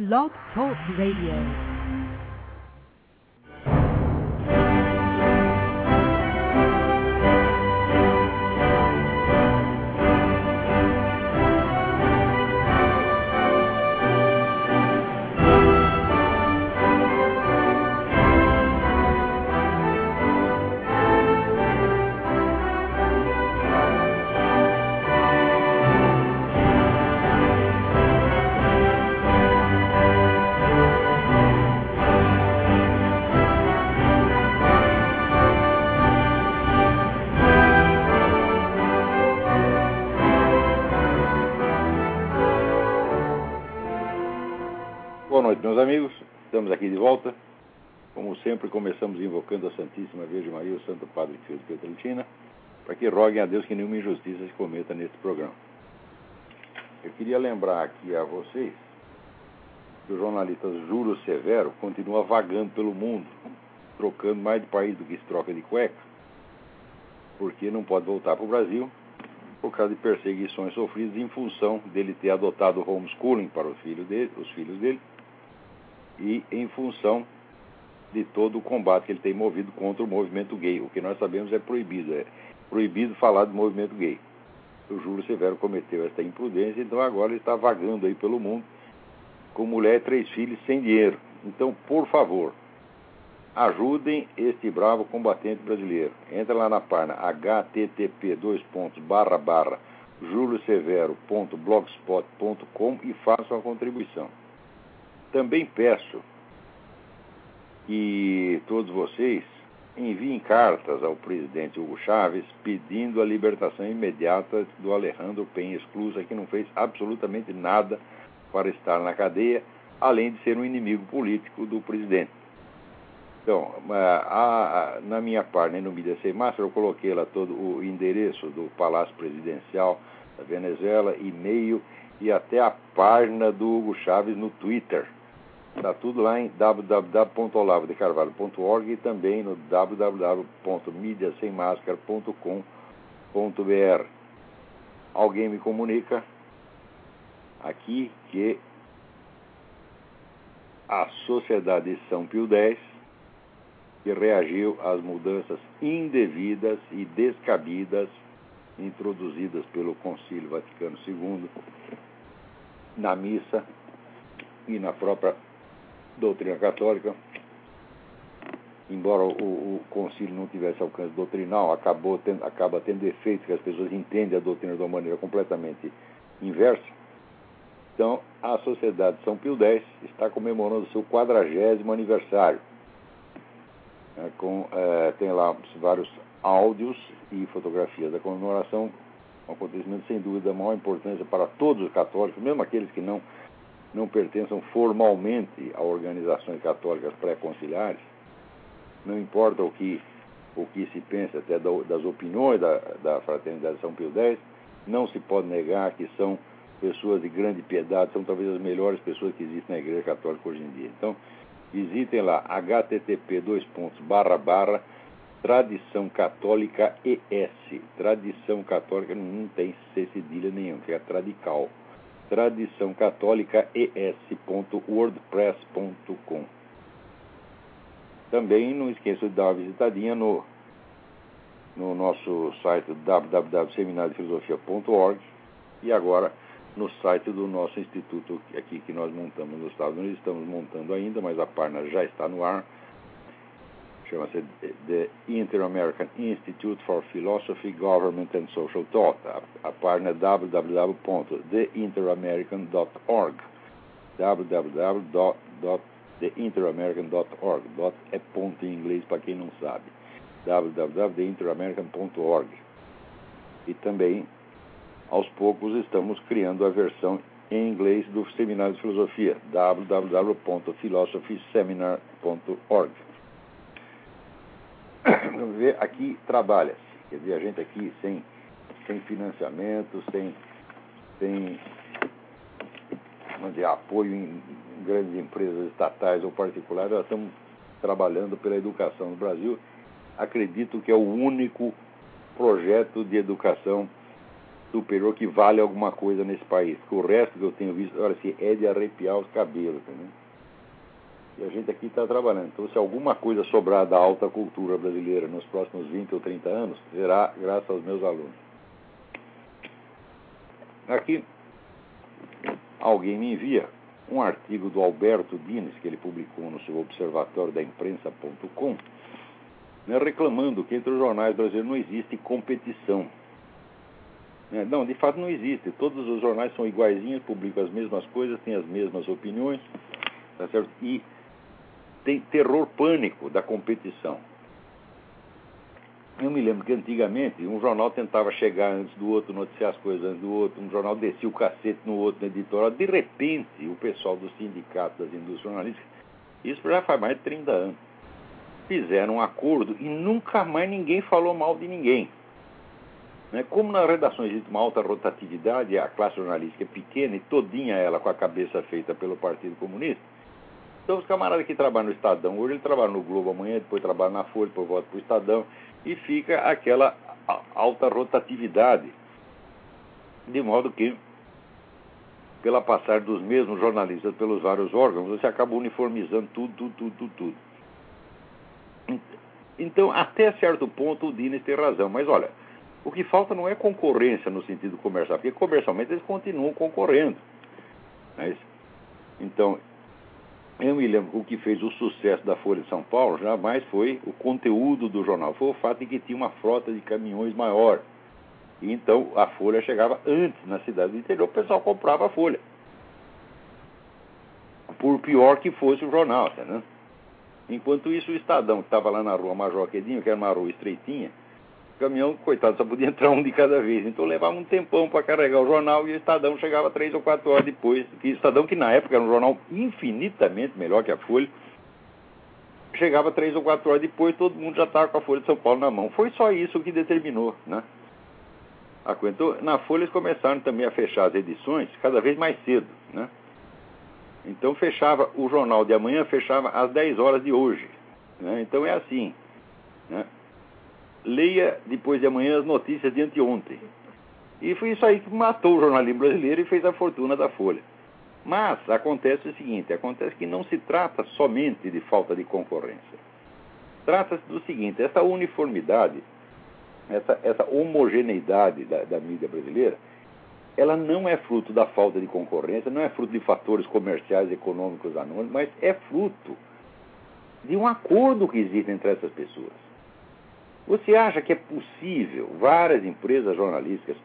Blog Talk Radio. Estamos aqui de volta. Como sempre, começamos invocando a Santíssima Virgem Maria, o Santo Padre Pio de Pietrelcina, para que roguem a Deus que nenhuma injustiça se cometa neste programa. Eu queria lembrar aqui a vocês que o jornalista Júlio Severo continua vagando pelo mundo, trocando mais de país do que se troca de cueca, porque não pode voltar para o Brasil por causa de perseguições sofridas em função dele ter adotado o homeschooling para os filhos dele, os filhos dele e em função de todo o combate que ele tem movido contra o movimento gay. O que nós sabemos é proibido, é proibido falar do movimento gay. O Júlio Severo cometeu esta imprudência, então agora ele está vagando aí pelo mundo com mulher e três filhos sem dinheiro. Então, por favor, ajudem este bravo combatente brasileiro. Entra lá na página http barra, barra, e façam a contribuição. Também peço que todos vocês enviem cartas ao presidente Hugo Chávez pedindo a libertação imediata do Alejandro Penha Esclusa, que não fez absolutamente nada para estar na cadeia, além de ser um inimigo político do presidente. Então, a, a, na minha página no Mídia Sem Máscara, eu coloquei lá todo o endereço do Palácio Presidencial da Venezuela, e-mail e até a página do Hugo Chávez no Twitter. Está tudo lá em www.olavodecarvalho.org e também no www.mídiasemmascara.com.br. Alguém me comunica aqui que a Sociedade de São Pio X, que reagiu às mudanças indevidas e descabidas introduzidas pelo Concílio Vaticano II na missa e na própria doutrina católica, embora o, o concílio não tivesse alcance doutrinal, acabou tendo, acaba tendo efeito que as pessoas entendem a doutrina de uma maneira completamente inversa. Então, a Sociedade São Pio X está comemorando seu quadragésimo aniversário. É, com, é, tem lá vários áudios e fotografias da comemoração, um acontecimento sem dúvida de maior importância para todos os católicos, mesmo aqueles que não não pertençam formalmente a organizações católicas pré-conciliares, não importa o que, o que se pense até das opiniões da, da Fraternidade São Pio X, não se pode negar que são pessoas de grande piedade, são talvez as melhores pessoas que existem na Igreja Católica hoje em dia. Então, visitem lá, http dois pontos, barra, barra, Tradição Católica ES. Tradição Católica não tem C cedilha nenhuma, que é tradical tradição católica es.wordpress.com. Também não esqueça de dar uma visitadinha no, no nosso site www.seminariofilosofia.org e agora no site do nosso instituto aqui que nós montamos nos Estados Unidos, estamos montando ainda, mas a página já está no ar chama-se The Inter-American Institute for Philosophy, Government and Social Thought. A, a página é www.theinteramerican.org www.theinteramerican.org Dot é ponto em inglês para quem não sabe. www.theinteramerican.org E também, aos poucos, estamos criando a versão em inglês do Seminário de Filosofia, www.philosophyseminar.org vamos ver, aqui trabalha-se. Quer dizer, a gente aqui sem, sem financiamento, sem, sem dizer, apoio em grandes empresas estatais ou particulares, nós estamos trabalhando pela educação no Brasil. Acredito que é o único projeto de educação superior que vale alguma coisa nesse país. Porque o resto que eu tenho visto, olha assim, é de arrepiar os cabelos, entendeu? E a gente aqui está trabalhando. Então, se alguma coisa sobrar da alta cultura brasileira nos próximos 20 ou 30 anos, será graças aos meus alunos. Aqui, alguém me envia um artigo do Alberto Dines, que ele publicou no seu observatório da imprensa.com, né, reclamando que entre os jornais brasileiros não existe competição. Né, não, de fato não existe. Todos os jornais são iguaizinhos, publicam as mesmas coisas, têm as mesmas opiniões, tá certo? E tem terror pânico da competição. Eu me lembro que antigamente um jornal tentava chegar antes do outro, noticiar as coisas antes do outro, um jornal descia o cacete no outro, no editorial. De repente, o pessoal do sindicato das indústrias jornalísticas, isso já faz mais de 30 anos, fizeram um acordo e nunca mais ninguém falou mal de ninguém. Né? Como nas redações existe uma alta rotatividade, a classe jornalística é pequena e todinha ela com a cabeça feita pelo Partido Comunista, então, os camaradas que trabalham no Estadão, hoje ele trabalha no Globo amanhã, depois trabalha na Folha, depois volta para o Estadão, e fica aquela alta rotatividade. De modo que, pela passagem dos mesmos jornalistas pelos vários órgãos, você acaba uniformizando tudo, tudo, tudo, tudo. tudo. Então, até certo ponto, o Dines tem razão. Mas olha, o que falta não é concorrência no sentido comercial, porque comercialmente eles continuam concorrendo. Mas, então, eu me lembro que o que fez o sucesso da Folha de São Paulo jamais foi o conteúdo do jornal, foi o fato de que tinha uma frota de caminhões maior. E então a Folha chegava antes na cidade do interior, o pessoal comprava a Folha. Por pior que fosse o jornal, né? Enquanto isso, o Estadão, que estava lá na rua Major Quedinho, que era uma rua estreitinha, caminhão, coitado, só podia entrar um de cada vez. Então levava um tempão para carregar o jornal e o Estadão chegava três ou quatro horas depois. E o Estadão, que na época era um jornal infinitamente melhor que a Folha, chegava três ou quatro horas depois, todo mundo já estava com a Folha de São Paulo na mão. Foi só isso que determinou, né? Então, na Folha eles começaram também a fechar as edições cada vez mais cedo, né? Então fechava o jornal de amanhã, fechava às 10 horas de hoje. Né? Então é assim. Né? Leia depois de amanhã as notícias de anteontem. E foi isso aí que matou o jornalismo brasileiro e fez a fortuna da Folha. Mas acontece o seguinte: acontece que não se trata somente de falta de concorrência. Trata-se do seguinte: essa uniformidade, essa, essa homogeneidade da, da mídia brasileira, ela não é fruto da falta de concorrência, não é fruto de fatores comerciais, econômicos anônimos, mas é fruto de um acordo que existe entre essas pessoas. Você acha que é possível várias empresas jornalísticas,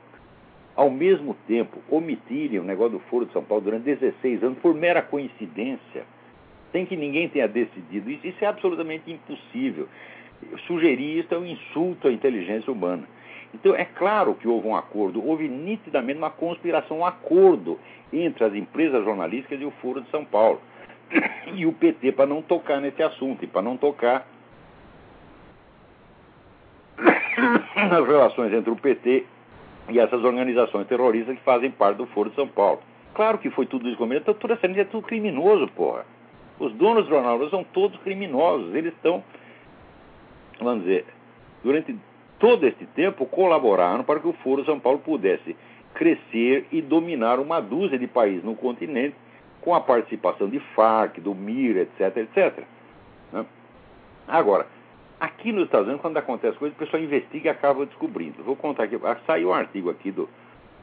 ao mesmo tempo, omitirem o negócio do Foro de São Paulo durante 16 anos por mera coincidência, sem que ninguém tenha decidido isso? Isso é absolutamente impossível. Sugerir isso é um insulto à inteligência humana. Então, é claro que houve um acordo, houve nitidamente uma conspiração, um acordo entre as empresas jornalísticas e o Foro de São Paulo. E o PT para não tocar nesse assunto e para não tocar nas relações entre o PT e essas organizações terroristas que fazem parte do Foro de São Paulo. Claro que foi tudo isso combinado, tudo essa é tudo criminoso, porra. Os donos do jornal são todos criminosos, eles estão, vamos dizer, durante todo este tempo colaboraram para que o Foro de São Paulo pudesse crescer e dominar uma dúzia de países no continente com a participação de FARC, do MIR, etc, etc. Né? Agora, Aqui nos Estados Unidos, quando acontece coisa, o pessoal investiga e acaba descobrindo. Vou contar aqui. Ah, saiu um artigo aqui do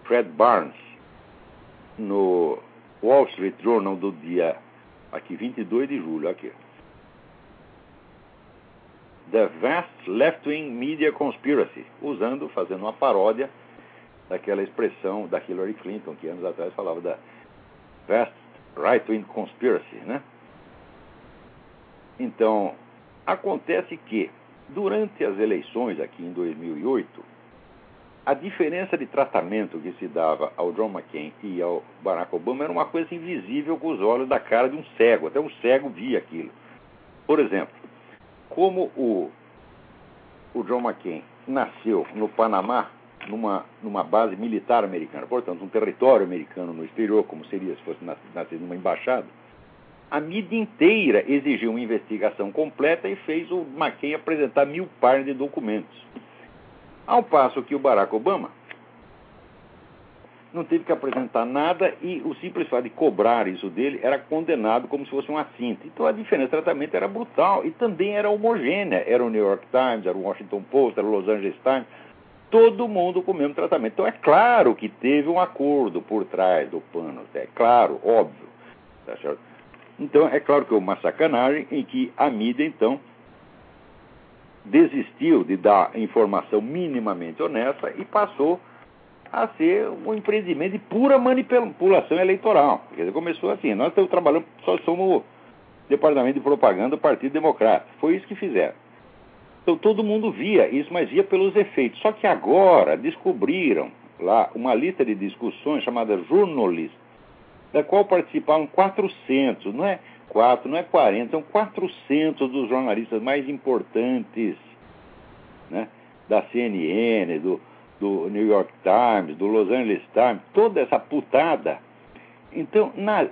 Fred Barnes no Wall Street Journal do dia aqui 22 de julho, aqui. The Vast Left-Wing Media Conspiracy, usando, fazendo uma paródia daquela expressão da Hillary Clinton, que anos atrás falava da Vast Right-Wing Conspiracy, né? Então, Acontece que, durante as eleições aqui em 2008, a diferença de tratamento que se dava ao John McCain e ao Barack Obama era uma coisa invisível com os olhos da cara de um cego. Até um cego via aquilo. Por exemplo, como o, o John McCain nasceu no Panamá, numa, numa base militar americana, portanto, um território americano no exterior, como seria se fosse nascido numa embaixada, a mídia inteira exigiu uma investigação completa e fez o McCain apresentar mil páginas de documentos. Ao passo que o Barack Obama não teve que apresentar nada e o simples fato de cobrar isso dele era condenado como se fosse um assinto. Então a diferença de tratamento era brutal e também era homogênea. Era o New York Times, era o Washington Post, era o Los Angeles Times, todo mundo com o mesmo tratamento. Então é claro que teve um acordo por trás do pano, é claro, óbvio. Tá então é claro que é uma sacanagem em que a mídia então desistiu de dar informação minimamente honesta e passou a ser um empreendimento de pura manipulação eleitoral. Quer dizer, começou assim, nós estamos trabalhando, só somos departamento de propaganda do Partido Democrata. Foi isso que fizeram. Então todo mundo via isso, mas via pelos efeitos. Só que agora descobriram lá uma lista de discussões chamada Journalist, da qual participaram 400, não é 4, não é 40, são 400 dos jornalistas mais importantes né, da CNN, do, do New York Times, do Los Angeles Times, toda essa putada. Então, na,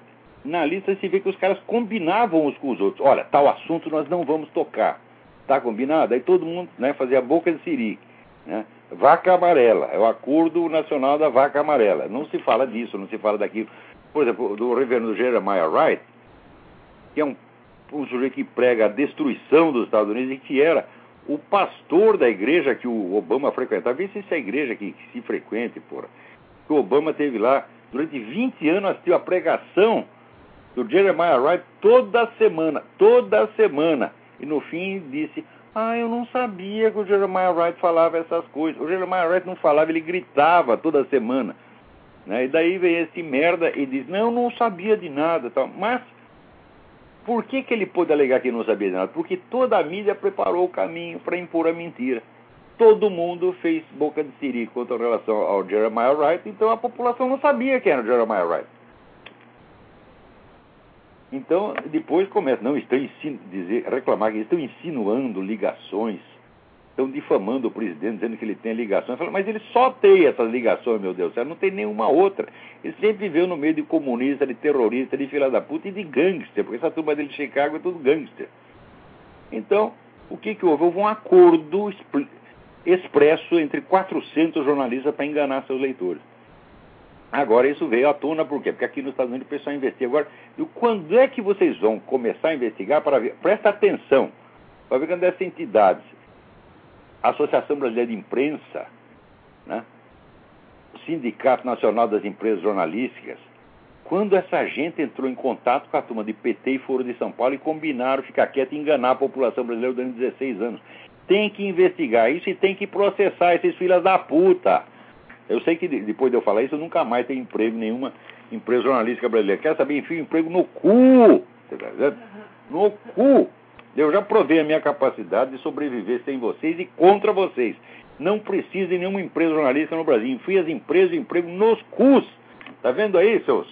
na lista se vê que os caras combinavam uns com os outros. Olha, tal assunto nós não vamos tocar. Tá combinado? Aí todo mundo né, fazia a boca de siri. Né? Vaca amarela, é o acordo nacional da vaca amarela. Não se fala disso, não se fala daquilo. Por exemplo, do reverendo Jeremiah Wright, que é um, um sujeito que prega a destruição dos Estados Unidos e que era o pastor da igreja que o Obama frequentava, vê se essa igreja que, que se frequente, porra. Que o Obama teve lá, durante 20 anos assistiu a pregação do Jeremiah Wright toda semana, toda semana. E no fim disse, ah, eu não sabia que o Jeremiah Wright falava essas coisas. O Jeremiah Wright não falava, ele gritava toda semana. Né? E daí vem esse merda e diz, não, não sabia de nada. Tal. Mas por que, que ele pôde alegar que não sabia de nada? Porque toda a mídia preparou o caminho para impor a mentira. Todo mundo fez boca de siri quanto relação ao Jeremiah Wright, então a população não sabia quem era o Jeremiah Wright. Então, depois começa, não, estão dizer, reclamar que estão insinuando ligações estão difamando o presidente, dizendo que ele tem ligações. Falo, mas ele só tem essas ligações, meu Deus, não tem nenhuma outra. Ele sempre viveu no meio de comunista, de terrorista, de filha da puta e de gangster, porque essa turma dele de Chicago é tudo gangster. Então, o que, que houve? Houve um acordo expresso entre 400 jornalistas para enganar seus leitores. Agora isso veio à tona por quê? Porque aqui nos Estados Unidos o pessoal investiga. Agora, quando é que vocês vão começar a investigar para ver? Presta atenção, para ver quando essa entidade a Associação Brasileira de Imprensa, né? o Sindicato Nacional das Empresas Jornalísticas, quando essa gente entrou em contato com a turma de PT e Foro de São Paulo e combinaram ficar quieto e enganar a população brasileira durante 16 anos. Tem que investigar isso e tem que processar esses filhos da puta. Eu sei que depois de eu falar isso, eu nunca mais tenho emprego em nenhuma empresa jornalística brasileira. Quer saber? Enfim, emprego no cu. No cu. Eu já provei a minha capacidade de sobreviver sem vocês e contra vocês. Não precisa de nenhuma empresa jornalística no Brasil. Enfie as empresas de emprego nos cus. Tá vendo aí, seus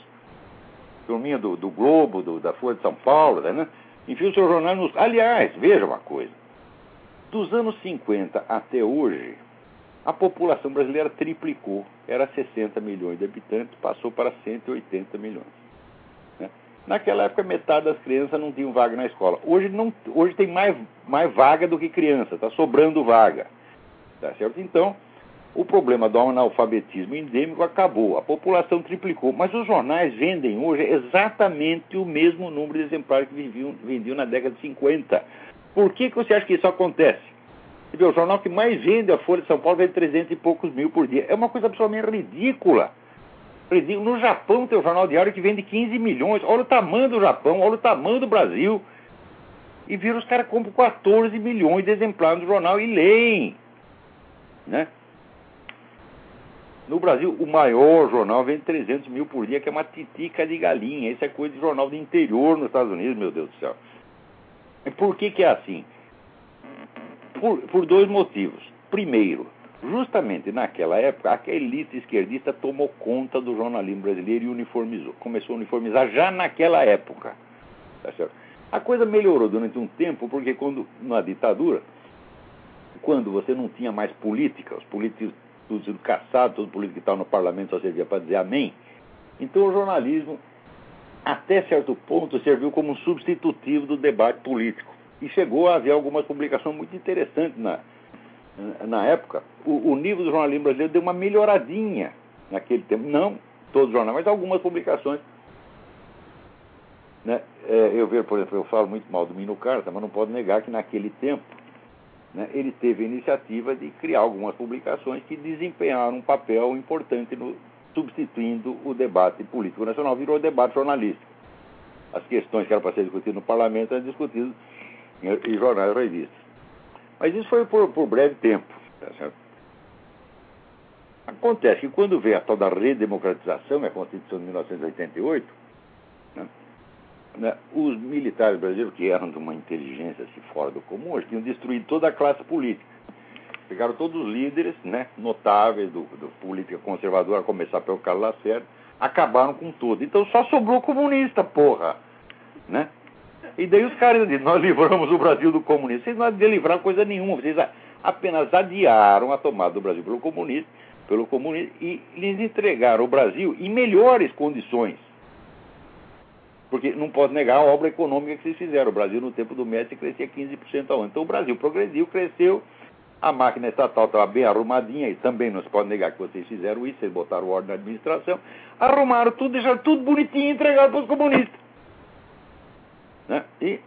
turminha do, do Globo, do, da Folha de São Paulo, né? Enfia o seu jornal nos. Aliás, veja uma coisa. Dos anos 50 até hoje, a população brasileira triplicou. Era 60 milhões de habitantes, passou para 180 milhões. Naquela época, metade das crianças não tinham vaga na escola. Hoje, não, hoje tem mais, mais vaga do que criança, está sobrando vaga. Tá certo? Então, o problema do analfabetismo endêmico acabou, a população triplicou, mas os jornais vendem hoje exatamente o mesmo número de exemplares que vendiam, vendiam na década de 50. Por que, que você acha que isso acontece? O jornal que mais vende, a Folha de São Paulo, vende 300 e poucos mil por dia. É uma coisa absolutamente ridícula. No Japão tem um jornal diário que vende 15 milhões. Olha o tamanho do Japão, olha o tamanho do Brasil. E vira os caras compram 14 milhões de exemplares do jornal e leem. Né? No Brasil, o maior jornal vende 300 mil por dia, que é uma titica de galinha. Isso é coisa de jornal do interior nos Estados Unidos, meu Deus do céu. E por que, que é assim? Por, por dois motivos. Primeiro, Justamente naquela época, a elite esquerdista tomou conta do jornalismo brasileiro e uniformizou. Começou a uniformizar já naquela época. Tá a coisa melhorou durante um tempo, porque quando na ditadura, quando você não tinha mais política, os políticos tudo sendo caçados, todo político que estava no parlamento só servia para dizer amém, então o jornalismo, até certo ponto, serviu como um substitutivo do debate político. E chegou a haver algumas publicações muito interessantes na, na época, o, o, nível do jornalismo brasileiro deu uma melhoradinha. naquele tempo, não todos os jornais, mas algumas publicações. Né? É, eu vejo, por exemplo, eu falo muito mal do Mino Carta, mas não pode negar que naquele tempo né, ele teve a iniciativa de criar algumas publicações que desempenharam um papel importante no, substituindo o debate político nacional, virou debate jornalístico. As questões que eram para ser discutidas no parlamento eram discutidas em, jornais e revistas. Mas isso foi por, por breve tempo. Tá? Acontece que quando veio a tal da redemocratização, a Constituição de 1988, né, né, os militares brasileiros, que eram de uma inteligência assim, fora do comum, eles tinham destruído toda a classe política. Pegaram todos os líderes né, notáveis do, do política conservadora, a começar pelo Carlos Lacerda, acabaram com tudo. Então só sobrou comunista, porra. Né? E daí os caras dizem, nós livramos o Brasil do comunismo. Vocês não adiam livrar coisa nenhuma, vocês apenas adiaram a tomada do Brasil pelo comunismo pelo comunismo e lhes entregaram o Brasil em melhores condições. Porque não pode negar a obra econômica que vocês fizeram. O Brasil, no tempo do Médici, crescia 15% ao ano. Então, o Brasil progrediu, cresceu, a máquina estatal estava bem arrumadinha, e também não se pode negar que vocês fizeram isso, vocês botaram ordem na administração, arrumaram tudo, deixaram tudo bonitinho e entregaram para os comunistas. Né? E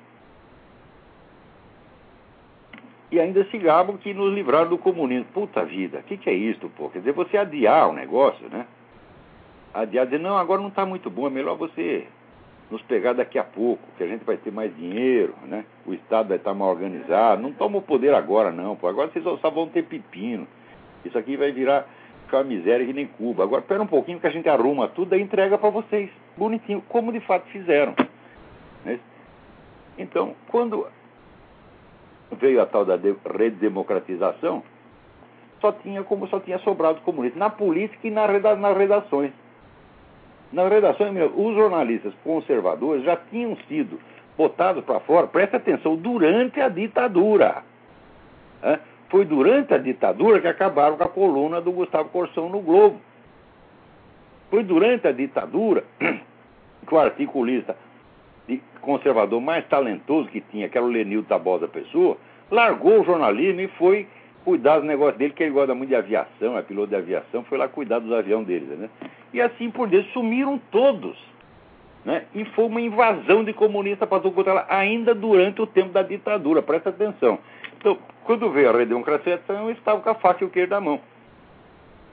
e ainda se gabam que nos livraram do comunismo. Puta vida, o que, que é isso, pô? Quer dizer, você adiar o negócio, né? Adiar, dizer, não, agora não está muito bom, é melhor você nos pegar daqui a pouco, que a gente vai ter mais dinheiro, né? O Estado vai estar mal organizado. Não toma o poder agora, não, pô. Agora vocês só vão ter pepino. Isso aqui vai virar ficar uma miséria que nem Cuba. Agora, espera um pouquinho que a gente arruma tudo e entrega para vocês. Bonitinho, como de fato fizeram. Né? Então, quando veio a tal da redemocratização, só tinha como só tinha sobrado comunista na política e na reda, nas redações. Nas redações, os jornalistas conservadores já tinham sido botados para fora, presta atenção, durante a ditadura. Foi durante a ditadura que acabaram com a coluna do Gustavo Corsão no Globo. Foi durante a ditadura que o articulista conservador mais talentoso que tinha, que era o Lenildo Tabosa Pessoa, largou o jornalismo e foi cuidar dos negócios dele, que ele gosta muito de aviação, é piloto de aviação, foi lá cuidar dos aviões deles, né? E assim por diante, sumiram todos. Né? E foi uma invasão de comunistas para todo lá, ainda durante o tempo da ditadura, presta atenção. Então, quando veio a redemocratização, eu estava com a faca e o queijo da mão.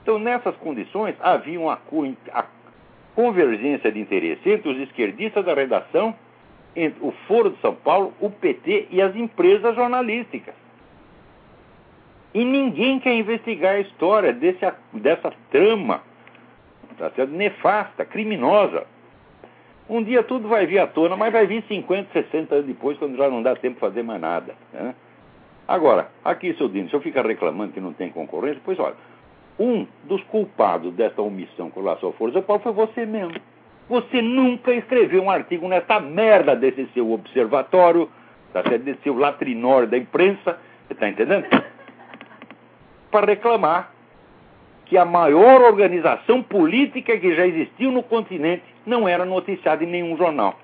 Então, nessas condições, havia uma convergência de interesse entre os esquerdistas da redação entre o Foro de São Paulo, o PT e as empresas jornalísticas. E ninguém quer investigar a história desse, dessa trama tá nefasta, criminosa. Um dia tudo vai vir à tona, mas vai vir 50, 60 anos depois, quando já não dá tempo de fazer mais nada. Né? Agora, aqui, seu Dino, se eu ficar reclamando que não tem concorrência, pois olha, um dos culpados dessa omissão com relação de São Paulo foi você mesmo. Você nunca escreveu um artigo nessa merda desse seu observatório, desse seu latrinório da imprensa, você está entendendo? Para reclamar que a maior organização política que já existiu no continente não era noticiada em nenhum jornal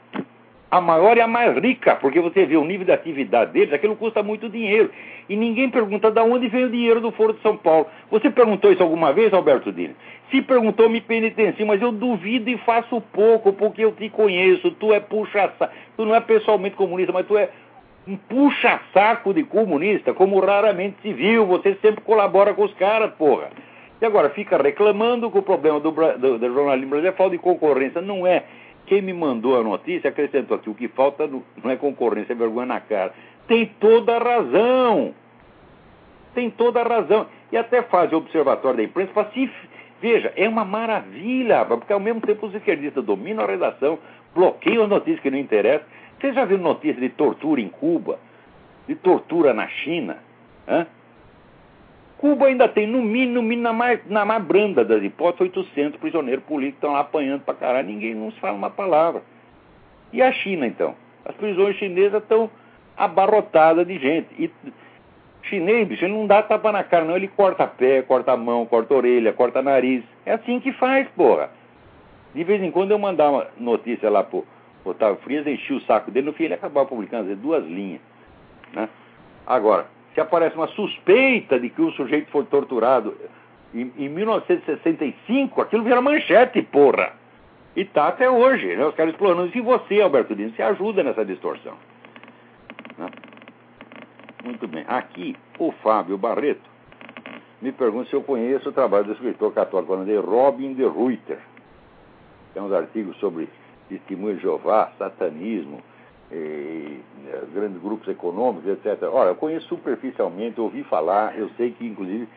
a maior e a mais rica, porque você vê o nível de atividade deles, aquilo custa muito dinheiro. E ninguém pergunta de onde veio o dinheiro do Foro de São Paulo. Você perguntou isso alguma vez, Alberto Dini? Se perguntou, me penitencio, mas eu duvido e faço pouco, porque eu te conheço. Tu é puxa-saco. Tu não é pessoalmente comunista, mas tu é um puxa-saco de comunista, como raramente se viu. Você sempre colabora com os caras, porra. E agora fica reclamando que o problema do, do, do jornalismo brasileiro é falta de concorrência. Não é. Quem me mandou a notícia acrescentou aqui: o que falta não é concorrência, é vergonha na cara. Tem toda a razão. Tem toda a razão. E até faz o observatório da imprensa para se. Veja, é uma maravilha, porque ao mesmo tempo os esquerdistas dominam a redação, bloqueiam as notícias que não interessam. Você já viu notícia de tortura em Cuba? De tortura na China? Hã? Cuba ainda tem, no mínimo, no mínimo na, mais, na mais branda das hipóteses, 800 prisioneiros políticos estão lá apanhando pra caralho, ninguém não se fala uma palavra. E a China, então? As prisões chinesas estão abarrotadas de gente. E chinês, bicho, ele não dá tapa na cara, não. Ele corta pé, corta mão, corta orelha, corta nariz. É assim que faz, porra. De vez em quando eu mandava notícia lá pro Otávio Frias, enchi o saco dele, no fim ele acabava publicando, dizer, duas linhas. Né? Agora, se aparece uma suspeita de que o sujeito foi torturado Em, em 1965, aquilo vira manchete, porra. E tá até hoje, né? Os caras explorando. E você, Alberto Dino, se ajuda nessa distorção. Né? Muito bem. Aqui, o Fábio Barreto me pergunta se eu conheço o trabalho do escritor católico holandês Robin de Ruyter. Tem uns artigos sobre testemunho de Jeová, satanismo, eh, grandes grupos econômicos, etc. Ora, eu conheço superficialmente, ouvi falar, eu sei que, inclusive,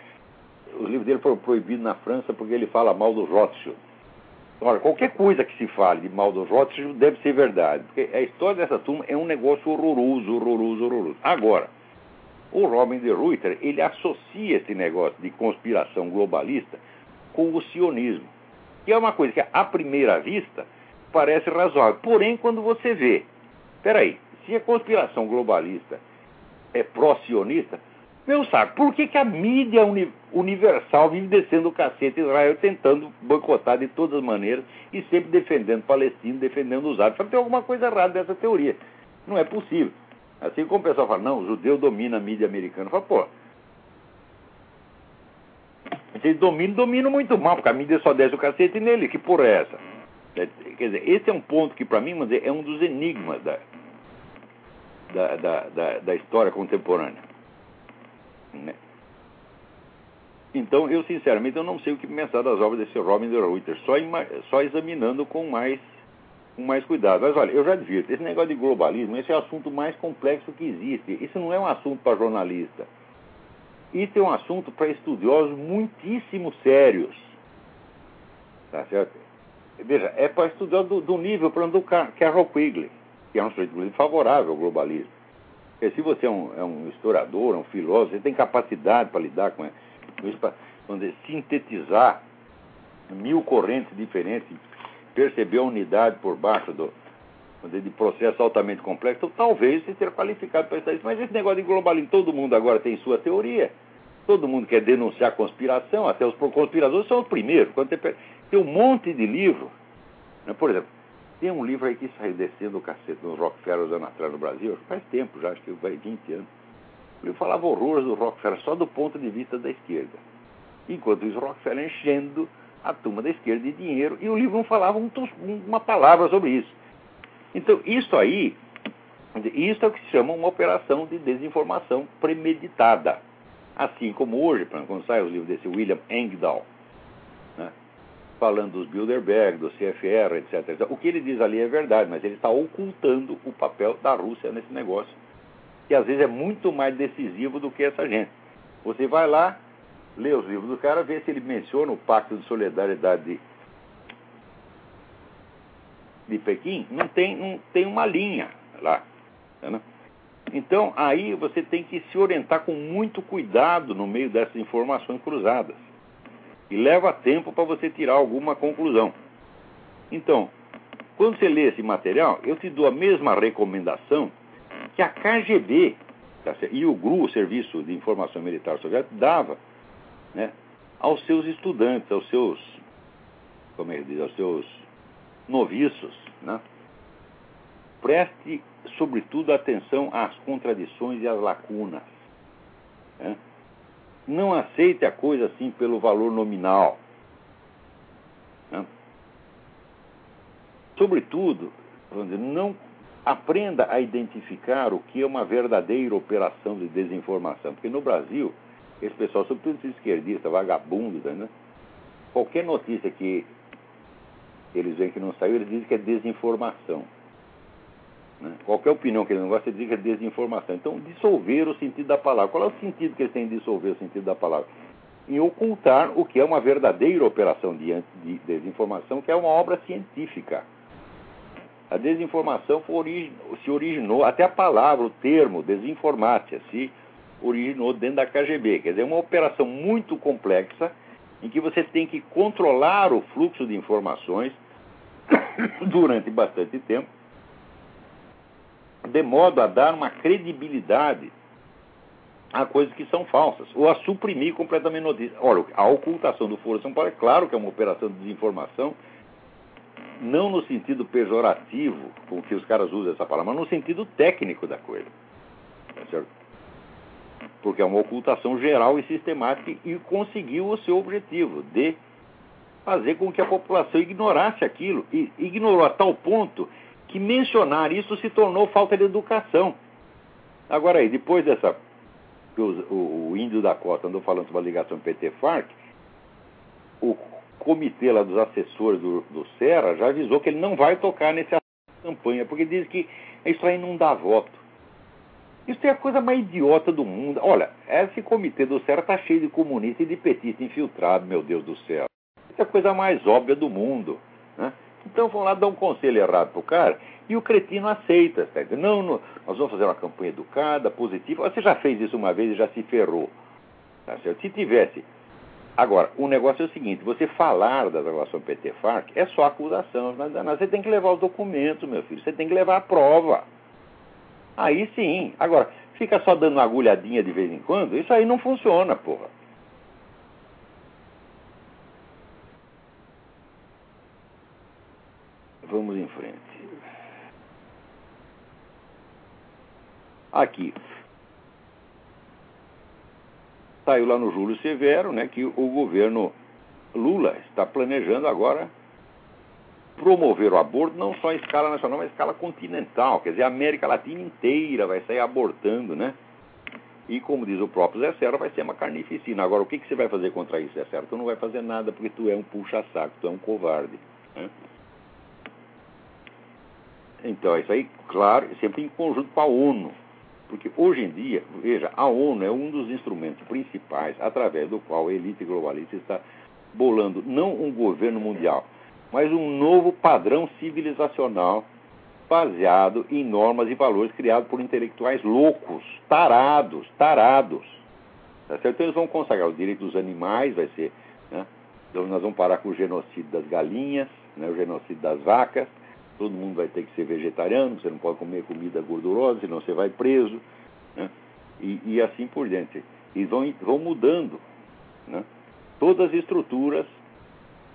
os livros dele foram proibidos na França porque ele fala mal do Rothschild. Ora, qualquer coisa que se fale de mal do Rothschild deve ser verdade, porque a história dessa turma é um negócio horroroso, horroroso, horroroso. Agora, o Robin de Ruyter, ele associa esse negócio de conspiração globalista com o sionismo, que é uma coisa que, à primeira vista, parece razoável. Porém, quando você vê, peraí, se a conspiração globalista é pró-sionista, meu saco, por que, que a mídia uni universal vive descendo o cacete Israel, tentando boicotar de todas as maneiras e sempre defendendo Palestina, defendendo os árabes? Tem alguma coisa errada dessa teoria. Não é possível. Assim como o pessoal fala, não, o judeu domina a mídia americana. Fala, pô, eles dominam, dominam muito mal, porque a mídia só desce o cacete nele. Que porra é essa? É, quer dizer, esse é um ponto que, para mim, é um dos enigmas da, da, da, da, da história contemporânea. Né? Então, eu sinceramente eu não sei o que pensar das obras desse Robin de Reuter, só, só examinando com mais, com mais cuidado. Mas olha, eu já advirto, esse negócio de globalismo, esse é o assunto mais complexo que existe. Isso não é um assunto para jornalista. Isso é um assunto para estudiosos muitíssimo sérios. Tá certo? Veja, é para estudiosos do, do nível, por exemplo, do Carol Quigley, que é um sujeito favorável ao globalismo. Porque se você é um, é um historiador, é um filósofo, você tem capacidade para lidar com isso, para sintetizar mil correntes diferentes, perceber a unidade por baixo do, de processo altamente complexo, então, talvez você seja qualificado para isso. Mas esse negócio de globalismo, todo mundo agora tem sua teoria, todo mundo quer denunciar conspiração, até os conspiradores são os primeiros. Quando tem, tem um monte de livro, né? por exemplo, tem um livro aí que saiu descendo o cacete nos Rockefeller anos atrás no Brasil, faz tempo já, acho que vai 20 anos. Ele falava horrores do Rockefeller só do ponto de vista da esquerda. Enquanto isso, Rockefeller enchendo a turma da esquerda de dinheiro, e o livro não falava um, uma palavra sobre isso. Então, isso aí, isso é o que se chama uma operação de desinformação premeditada. Assim como hoje, quando sai os livros desse William Engdahl, falando dos Bilderberg, do CFR, etc. O que ele diz ali é verdade, mas ele está ocultando o papel da Rússia nesse negócio, que às vezes é muito mais decisivo do que essa gente. Você vai lá, lê os livros do cara, vê se ele menciona o Pacto de Solidariedade de, de Pequim, não tem, não tem uma linha lá. Né? Então, aí você tem que se orientar com muito cuidado no meio dessas informações cruzadas. E leva tempo para você tirar alguma conclusão. Então, quando você lê esse material, eu te dou a mesma recomendação que a KGB tá e o GRU, o Serviço de Informação Militar Soviético, dava né, aos seus estudantes, aos seus, como é que diz, aos seus noviços. Né? Preste, sobretudo, atenção às contradições e às lacunas. Né? Não aceite a coisa assim pelo valor nominal. Né? Sobretudo, dizer, não aprenda a identificar o que é uma verdadeira operação de desinformação. Porque no Brasil, esse pessoal, sobretudo esse esquerdista, vagabundo, né? qualquer notícia que eles veem que não saiu, eles dizem que é desinformação. Né? Qualquer opinião que ele não gosta, ele diz que é desinformação. Então, dissolver o sentido da palavra. Qual é o sentido que eles têm de dissolver o sentido da palavra? Em ocultar o que é uma verdadeira operação de, de desinformação, que é uma obra científica. A desinformação origin, se originou, até a palavra, o termo desinformácia, se originou dentro da KGB. Quer dizer, é uma operação muito complexa em que você tem que controlar o fluxo de informações durante bastante tempo de modo a dar uma credibilidade a coisas que são falsas, ou a suprimir completamente notícias. Olha, a ocultação do Foro São Paulo é claro que é uma operação de desinformação, não no sentido pejorativo com que os caras usam essa palavra, mas no sentido técnico da coisa. Tá porque é uma ocultação geral e sistemática e conseguiu o seu objetivo de fazer com que a população ignorasse aquilo e ignorou a tal ponto que mencionar isso se tornou falta de educação. Agora aí, depois dessa o, o, o índio da Costa andou falando sobre a ligação PT-FARC, o comitê lá dos assessores do, do Serra já avisou que ele não vai tocar nessa campanha, porque diz que isso aí não dá voto. Isso é a coisa mais idiota do mundo. Olha, esse comitê do Serra está cheio de comunista e de petista infiltrado, meu Deus do céu. Isso é a coisa mais óbvia do mundo. Né? Então vão lá dar um conselho errado pro cara e o cretino aceita. Tá? Não, não, nós vamos fazer uma campanha educada, positiva. Você já fez isso uma vez e já se ferrou. Tá certo? Se tivesse. Agora, o negócio é o seguinte: você falar da relação PT-FARC é só acusação. Mas você tem que levar os documentos, meu filho. Você tem que levar a prova. Aí sim. Agora, fica só dando uma agulhadinha de vez em quando, isso aí não funciona, porra. Vamos em frente. Aqui. Saiu lá no Júlio Severo, né, que o governo Lula está planejando agora promover o aborto não só em escala nacional, mas em escala continental. Quer dizer, a América Latina inteira vai sair abortando, né? E como diz o próprio Zé Serra, vai ser uma carnificina. Agora, o que, que você vai fazer contra isso, Zé Serra? Tu não vai fazer nada porque tu é um puxa-saco, tu é um covarde. Né? Então, é isso aí, claro, sempre em conjunto com a ONU. Porque hoje em dia, veja, a ONU é um dos instrumentos principais através do qual a elite globalista está bolando não um governo mundial, mas um novo padrão civilizacional baseado em normas e valores criados por intelectuais loucos, tarados, tarados. Tá certo? Então eles vão consagrar os direitos dos animais, vai ser. Né? Então nós vamos parar com o genocídio das galinhas, né? o genocídio das vacas. Todo mundo vai ter que ser vegetariano, você não pode comer comida gordurosa, senão você vai preso. Né? E, e, assim por diante. E vão, vão mudando né? todas as estruturas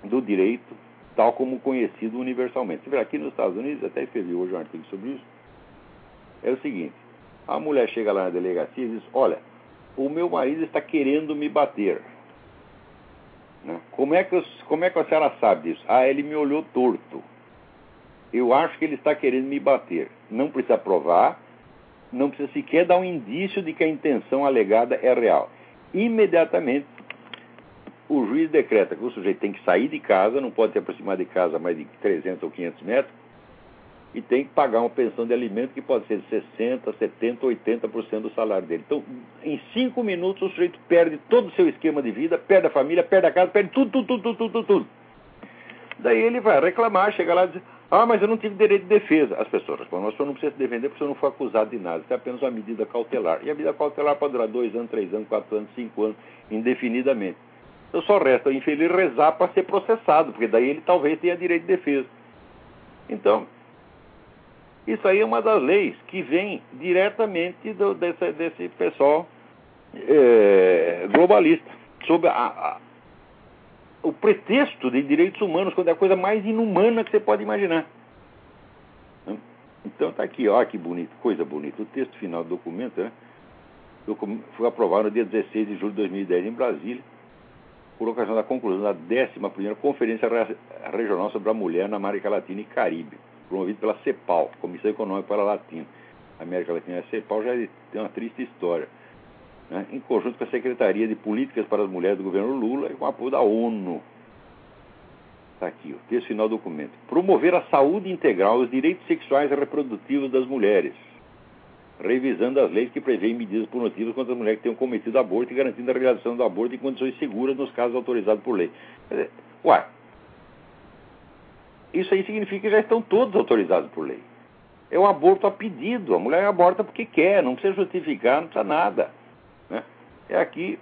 do direito tal como conhecido universalmente. Você vê, aqui nos Estados Unidos, até escrevi hoje um artigo sobre isso, é o seguinte, a mulher chega lá na delegacia e diz, olha, o meu marido está querendo me bater. Né? Como, é que eu, como é que a senhora sabe disso? Ah, ele me olhou torto. Eu acho que ele está querendo me bater. Não precisa provar, não precisa sequer dar um indício de que a intenção alegada é real. Imediatamente o juiz decreta que o sujeito tem que sair de casa, não pode se aproximar de casa mais de 300 ou 500 metros, e tem que pagar uma pensão de alimento que pode ser de 60%, 70%, 80% do salário dele. Então, em cinco minutos, o sujeito perde todo o seu esquema de vida, perde a família, perde a casa, perde tudo, tudo, tudo, tudo, tudo, tudo. Daí ele vai reclamar, chega lá e diz, ah, mas eu não tive direito de defesa. As pessoas respondem, mas o senhor não precisa se defender porque o senhor não foi acusado de nada. Isso é apenas uma medida cautelar. E a medida cautelar pode durar dois anos, três anos, quatro anos, cinco anos, indefinidamente. Então só resta o infeliz rezar para ser processado, porque daí ele talvez tenha direito de defesa. Então, isso aí é uma das leis que vem diretamente do, desse, desse pessoal é, globalista, sob a, o pretexto de direitos humanos, quando é a coisa mais inumana que você pode imaginar. Então está aqui, olha que bonito, coisa bonita. O texto final do documento né, foi aprovado no dia 16 de julho de 2010 em Brasília por ocasião da conclusão da 11ª Conferência Regional sobre a Mulher na América Latina e Caribe, promovida pela CEPAL, Comissão Econômica para a Latina. A América Latina e a CEPAL já tem uma triste história. Né? Em conjunto com a Secretaria de Políticas para as Mulheres do governo Lula e com o apoio da ONU. Está aqui, o texto final do documento. Promover a saúde integral e os direitos sexuais e reprodutivos das mulheres revisando as leis que prevêem medidas punitivas contra as mulheres que tenham cometido aborto e garantindo a realização do aborto em condições seguras nos casos autorizados por lei. Ué, isso aí significa que já estão todos autorizados por lei. É um aborto a pedido, a mulher aborta porque quer, não precisa justificar, não precisa nada. É aqui,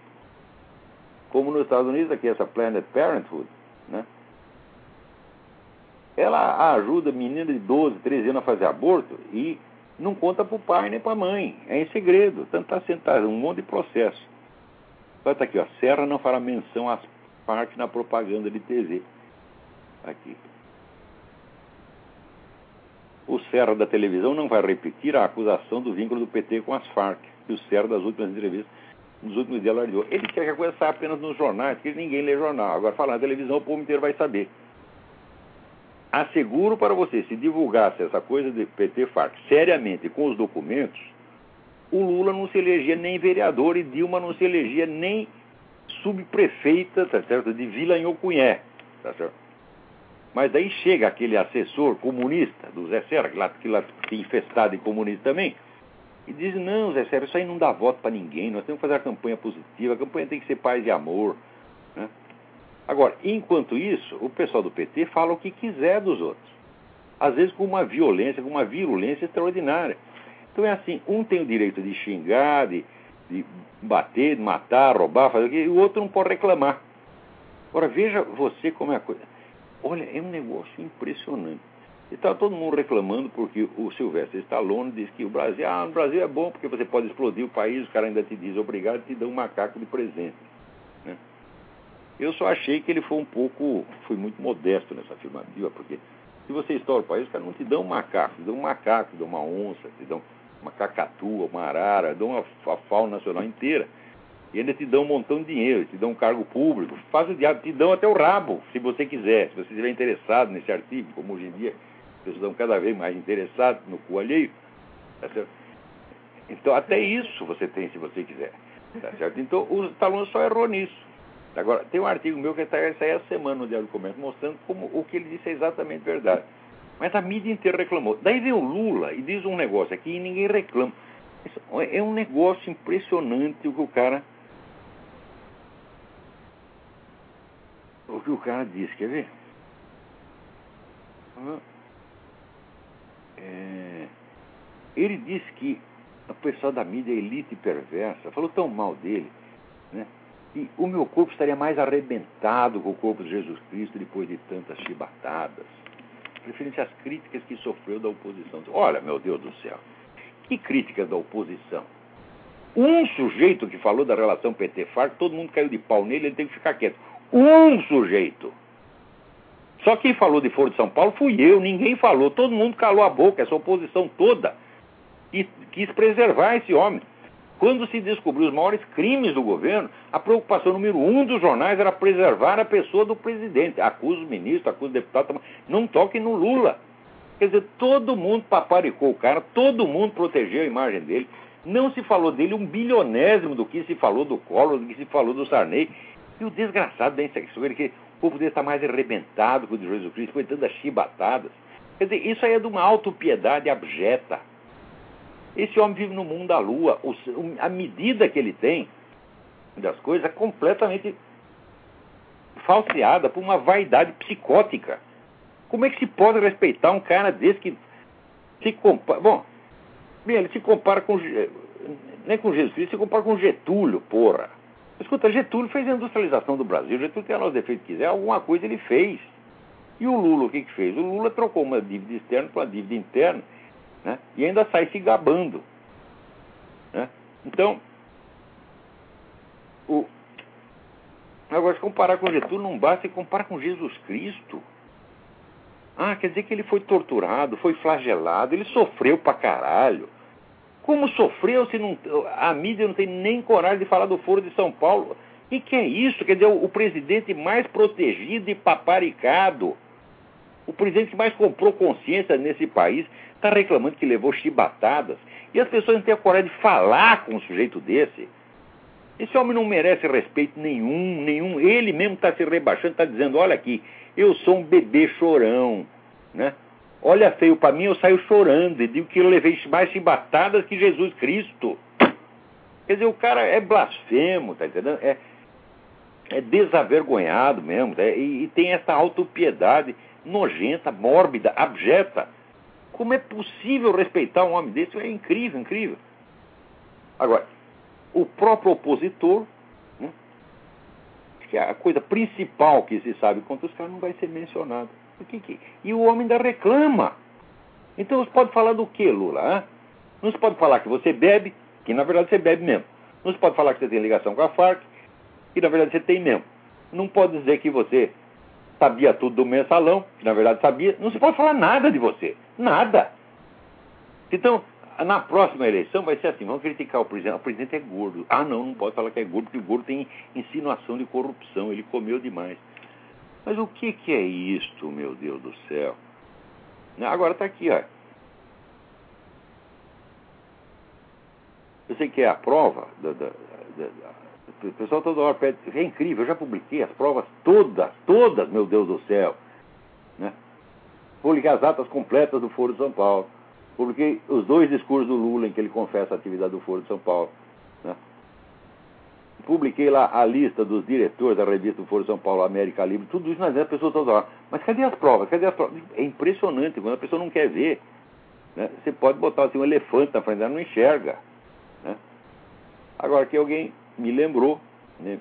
como nos Estados Unidos, aqui essa Planned Parenthood, né? ela ajuda menina de 12, 13 anos a fazer aborto e não conta para o pai nem para a mãe. É em segredo. Tanto está sentado, um monte de processo. Olha, está aqui, ó. Serra não fará menção às partes na propaganda de TV. Aqui. O Serra da televisão não vai repetir a acusação do vínculo do PT com as Farc, que o Serra das últimas entrevistas nos últimos dias. Ele quer que a coisa saia apenas nos jornais, porque ninguém lê jornal. Agora, falar na televisão, o povo inteiro vai saber. Asseguro para você, se divulgasse essa coisa de PT FARC seriamente com os documentos, o Lula não se elegia nem vereador e Dilma não se elegia nem subprefeita, tá certo, de Vila Inhocunhé, tá certo? Mas daí chega aquele assessor comunista do Zé Serra, que lá, que lá tem infestado em comunista também, e diz, não, Zé Serra, isso aí não dá voto para ninguém, nós temos que fazer a campanha positiva, a campanha tem que ser paz e amor. Né? Agora, enquanto isso, o pessoal do PT fala o que quiser dos outros. Às vezes com uma violência, com uma virulência extraordinária. Então é assim, um tem o direito de xingar, de, de bater, de matar, roubar, fazer o quê, e o outro não pode reclamar. Agora veja você como é a coisa. Olha, é um negócio impressionante. E está todo mundo reclamando porque o Silvestre Stallone diz que o Brasil, ah, o Brasil é bom porque você pode explodir o país, o cara ainda te diz obrigado e te dá um macaco de presente. Né? Eu só achei que ele foi um pouco, foi muito modesto nessa afirmativa, porque se você estoura o país, os caras não te dão um macaco, te dão um macaco, te dão uma onça, te dão uma cacatua, uma arara, dão uma, fauna nacional inteira. E ainda te dão um montão de dinheiro, te dão um cargo público, faz o diabo, te dão até o rabo, se você quiser, se você estiver interessado nesse artigo, como hoje em dia as pessoas estão cada vez mais interessadas no cu alheio. Tá? Então até isso você tem se você quiser. Tá certo? Então o Stallone só errou nisso. Agora, tem um artigo meu que está essa essa semana no Diário do Comércio mostrando como o que ele disse é exatamente verdade. Mas a mídia inteira reclamou. Daí vem o Lula e diz um negócio aqui e ninguém reclama. É um negócio impressionante o que o cara o que o cara disse, quer ver? É, ele disse que o pessoal da mídia elite perversa falou tão mal dele, né? E o meu corpo estaria mais arrebentado com o corpo de Jesus Cristo depois de tantas chibatadas. Referente às críticas que sofreu da oposição. Olha, meu Deus do céu, que críticas da oposição? Um sujeito que falou da relação PT-FARC, todo mundo caiu de pau nele, ele tem que ficar quieto. Um sujeito. Só quem falou de Foro de São Paulo fui eu, ninguém falou. Todo mundo calou a boca, essa oposição toda. E quis preservar esse homem. Quando se descobriu os maiores crimes do governo, a preocupação número um dos jornais era preservar a pessoa do presidente. Acusa o ministro, acusa o deputado, não toque no Lula. Quer dizer, todo mundo paparicou o cara, todo mundo protegeu a imagem dele. Não se falou dele um bilionésimo do que se falou do Collor, do que se falou do Sarney. E o desgraçado da que povo dele está mais arrebentado que o de Jesus Cristo, foi tantas chibatadas. Quer dizer, isso aí é de uma autopiedade abjeta. Esse homem vive no mundo da lua. A medida que ele tem das coisas é completamente falseada por uma vaidade psicótica. Como é que se pode respeitar um cara desse que se compara. Bom, bem, ele se compara com. Nem com Jesus Cristo, se compara com Getúlio, porra. Escuta, Getúlio fez a industrialização do Brasil. Getúlio tem os defeitos que quiser, alguma coisa ele fez. E o Lula, o que, que fez? O Lula trocou uma dívida externa para uma dívida interna né? e ainda sai se gabando. Né? Então, o... agora, se comparar com Getúlio, não basta, se comparar com Jesus Cristo. Ah, quer dizer que ele foi torturado, foi flagelado, ele sofreu pra caralho. Como sofreu se não, a mídia não tem nem coragem de falar do Foro de São Paulo? E que é isso? Quer dizer, o, o presidente mais protegido e paparicado, o presidente que mais comprou consciência nesse país, está reclamando que levou chibatadas. E as pessoas não têm a coragem de falar com um sujeito desse. Esse homem não merece respeito nenhum, nenhum. Ele mesmo está se rebaixando, está dizendo, olha aqui, eu sou um bebê chorão, né? Olha feio para mim, eu saio chorando e digo que eu levei mais chibatadas que Jesus Cristo. Quer dizer, o cara é blasfemo, tá entendendo? É, é desavergonhado mesmo, né? e, e tem essa autopiedade nojenta, mórbida, abjeta. Como é possível respeitar um homem desse? É incrível, incrível. Agora, o próprio opositor, né, que é a coisa principal que se sabe contra os caras, não vai ser mencionado. Que. E o homem ainda reclama. Então você pode falar do que, Lula? Não se pode falar que você bebe, que na verdade você bebe mesmo. Não se pode falar que você tem ligação com a Farc, que na verdade você tem mesmo. Não pode dizer que você sabia tudo do mensalão, que na verdade sabia. Não se pode falar nada de você. Nada. Então, na próxima eleição vai ser assim: vamos criticar o presidente. O presidente é gordo. Ah, não, não pode falar que é gordo, porque o gordo tem insinuação de corrupção, ele comeu demais. Mas o que, que é isto, meu Deus do céu? Agora está aqui, ó. Eu sei que é a prova da, da, da, da o pessoal toda hora pede. É incrível, eu já publiquei as provas todas, todas, meu Deus do céu. Né? Publiquei as atas completas do Foro de São Paulo. Publiquei os dois discursos do Lula em que ele confessa a atividade do Foro de São Paulo. Né? Publiquei lá a lista dos diretores da revista Foro São Paulo, América Livre, tudo isso, mas as pessoas estão lá. Mas cadê as provas? Cadê as provas? É impressionante, quando a pessoa não quer ver. Né? Você pode botar assim, um elefante na frente dela, não enxerga. Né? Agora, que alguém me lembrou, né?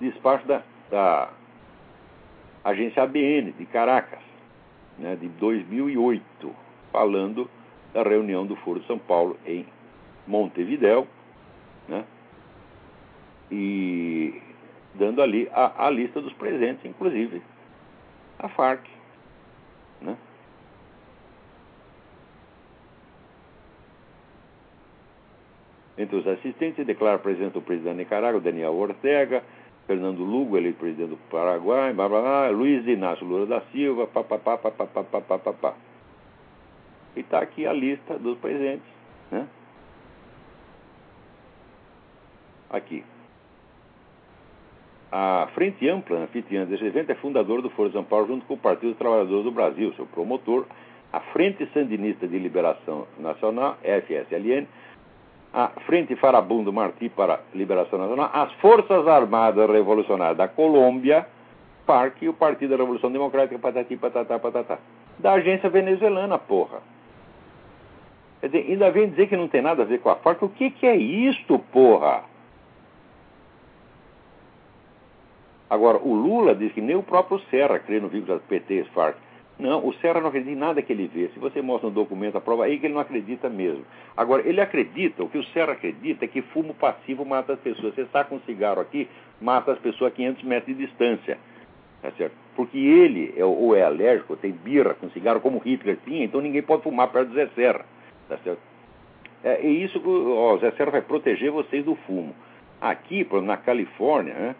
despacho da, da agência ABN de Caracas, né? de 2008 falando da reunião do Foro São Paulo em Montevidéu, né? E dando ali a, a, lista dos presentes, inclusive a FARC. Né? Entre os assistentes, declara presidente o presidente da Nicarágua, Daniel Ortega, Fernando Lugo, eleito presidente do Paraguai, blá, blá, blá, Luiz Inácio Lula da Silva, papapá, papapá, papapá. E está aqui a lista dos presentes. Né? Aqui. A Frente Ampla, anfitriã desse evento, é fundador do Foro São Paulo, junto com o Partido dos Trabalhadores do Brasil, seu promotor, a Frente Sandinista de Liberação Nacional, FSLN, a Frente Farabundo Martí para Liberação Nacional, as Forças Armadas Revolucionárias da Colômbia, FARC e o Partido da Revolução Democrática, patati, patatá, patatá. Da agência venezuelana, porra. Quer dizer, ainda vem dizer que não tem nada a ver com a FARC. O que, que é isto, porra? Agora, o Lula diz que nem o próprio Serra crê no vínculo PT e FARC. Não, o Serra não acredita em nada que ele vê. Se você mostra um documento, a prova aí que ele não acredita mesmo. Agora, ele acredita, o que o Serra acredita é que fumo passivo mata as pessoas. Você saca um cigarro aqui, mata as pessoas a 500 metros de distância. Tá certo? Porque ele é, ou é alérgico, ou tem birra com cigarro, como Hitler tinha, então ninguém pode fumar perto do Zé Serra. Tá certo? É, é isso ó, o Zé Serra vai proteger vocês do fumo. Aqui, na Califórnia, né,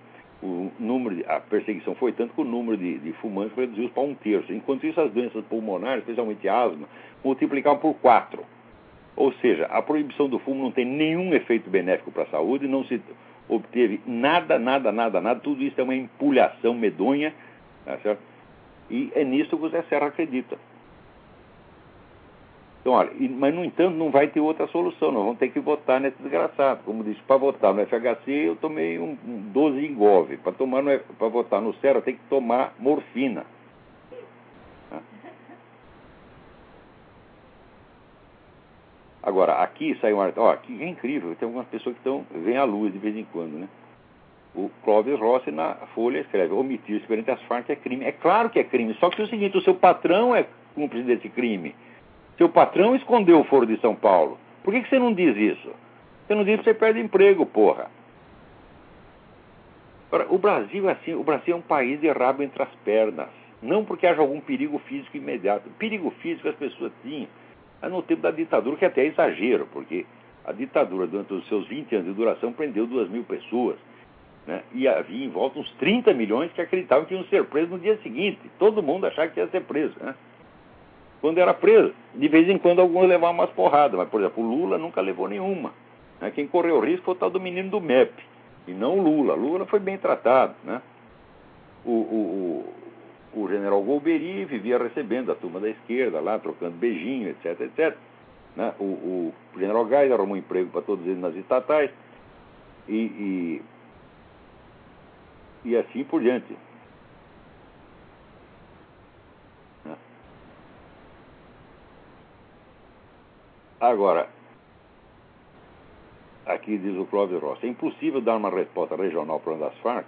o número de, a perseguição foi tanto que o número de, de fumantes reduziu para um terço. Enquanto isso, as doenças pulmonares, especialmente asma, multiplicavam por quatro. Ou seja, a proibição do fumo não tem nenhum efeito benéfico para a saúde, não se obteve nada, nada, nada, nada. Tudo isso é uma empulhação medonha. Tá certo? E é nisso que o Zé Serra acredita. Então, olha, mas no entanto não vai ter outra solução, nós vamos ter que votar nesse desgraçado. Como disse, para votar no FHC eu tomei um, um 12 engove. Para tomar para votar no CERA tem que tomar morfina. Agora, aqui sai um artigo, ó, que é incrível, tem algumas pessoas que estão, vêm à luz de vez em quando, né? O Clóvis Rossi na Folha escreve, omitir-se perante as Farc é crime. É claro que é crime, só que é o seguinte, o seu patrão é cúmplice desse crime. Seu patrão escondeu o foro de São Paulo. Por que, que você não diz isso? Você não diz que você perde emprego, porra. O Brasil é assim, o Brasil é um país de rabo entre as pernas. Não porque haja algum perigo físico imediato. Perigo físico as pessoas tinham. Mas no tempo da ditadura, que até é exagero, porque a ditadura, durante os seus 20 anos de duração, prendeu duas mil pessoas. Né? E havia em volta uns 30 milhões que acreditavam que iam ser presos no dia seguinte. Todo mundo achava que ia ser preso. Né? Quando era preso. De vez em quando alguns levavam umas porradas, mas, por exemplo, o Lula nunca levou nenhuma. Né? Quem correu risco foi o tal do menino do MEP, e não o Lula. Lula foi bem tratado. Né? O, o, o, o general Golbery vivia recebendo a turma da esquerda lá, trocando beijinho, etc, etc. Né? O, o, o general Gás arrumou um emprego para todos eles nas estatais, e, e, e assim por diante. Agora, aqui diz o Clóvis Rossi, é impossível dar uma resposta regional para das Farc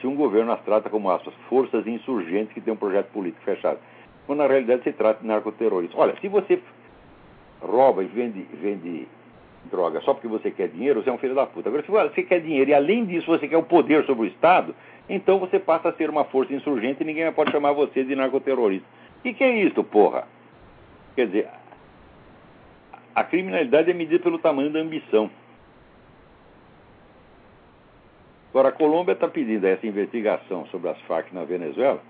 se um governo as trata como aspas, forças insurgentes que têm um projeto político fechado. Quando na realidade se trata de narcoterrorismo. Olha, se você rouba e vende, vende droga só porque você quer dinheiro, você é um filho da puta. Agora, se você quer dinheiro e além disso você quer o poder sobre o Estado, então você passa a ser uma força insurgente e ninguém pode chamar você de narcoterrorista. O que, que é isso, porra? Quer dizer, a criminalidade é medida pelo tamanho da ambição. Agora, a Colômbia está pedindo essa investigação sobre as Farc na Venezuela,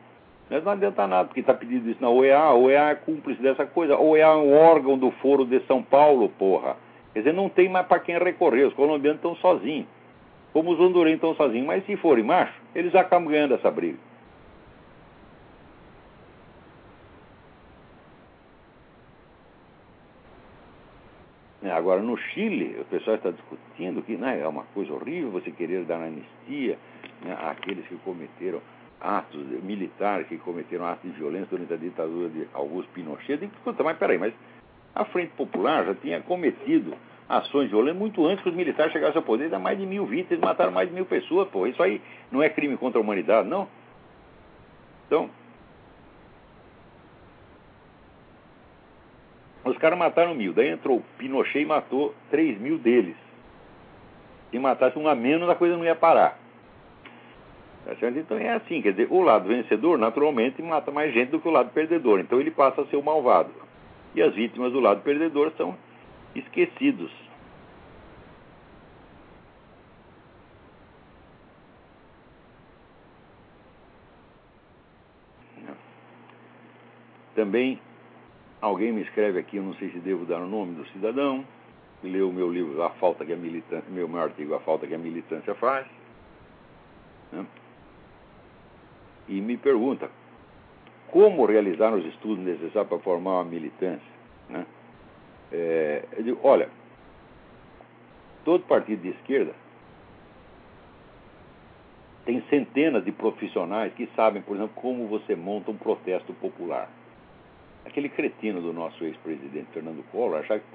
mas não adianta nada, porque está pedindo isso na OEA, a OEA é cúmplice dessa coisa, a OEA é um órgão do Foro de São Paulo, porra. Quer dizer, não tem mais para quem recorrer, os colombianos estão sozinhos, como os hondurenhos estão sozinhos, mas se forem macho, eles acabam ganhando essa briga. Agora, no Chile, o pessoal está discutindo que né, é uma coisa horrível você querer dar anistia né, àqueles que cometeram atos militares, que cometeram atos de violência durante a ditadura de Augusto Pinochet. Tem que escutar, mas peraí, mas a Frente Popular já tinha cometido ações violentas muito antes que os militares chegassem ao poder, dá mais de mil vítimas, mataram mais de mil pessoas, pô. Isso aí não é crime contra a humanidade, não? Então, Os caras mataram mil. Daí entrou Pinochet e matou três mil deles. Se matasse um a menos, a coisa não ia parar. Tá? Então é assim, quer dizer, o lado vencedor naturalmente mata mais gente do que o lado perdedor. Então ele passa a ser o malvado. E as vítimas do lado perdedor são esquecidos. Também Alguém me escreve aqui, eu não sei se devo dar o nome do cidadão, leu meu livro, A Falta que a Militância, meu, meu artigo, A Falta que a Militância Faz, né? e me pergunta como realizar os estudos necessários para formar uma militância. Né? É, eu digo, olha, todo partido de esquerda tem centenas de profissionais que sabem, por exemplo, como você monta um protesto popular aquele cretino do nosso ex-presidente Fernando Collor achar que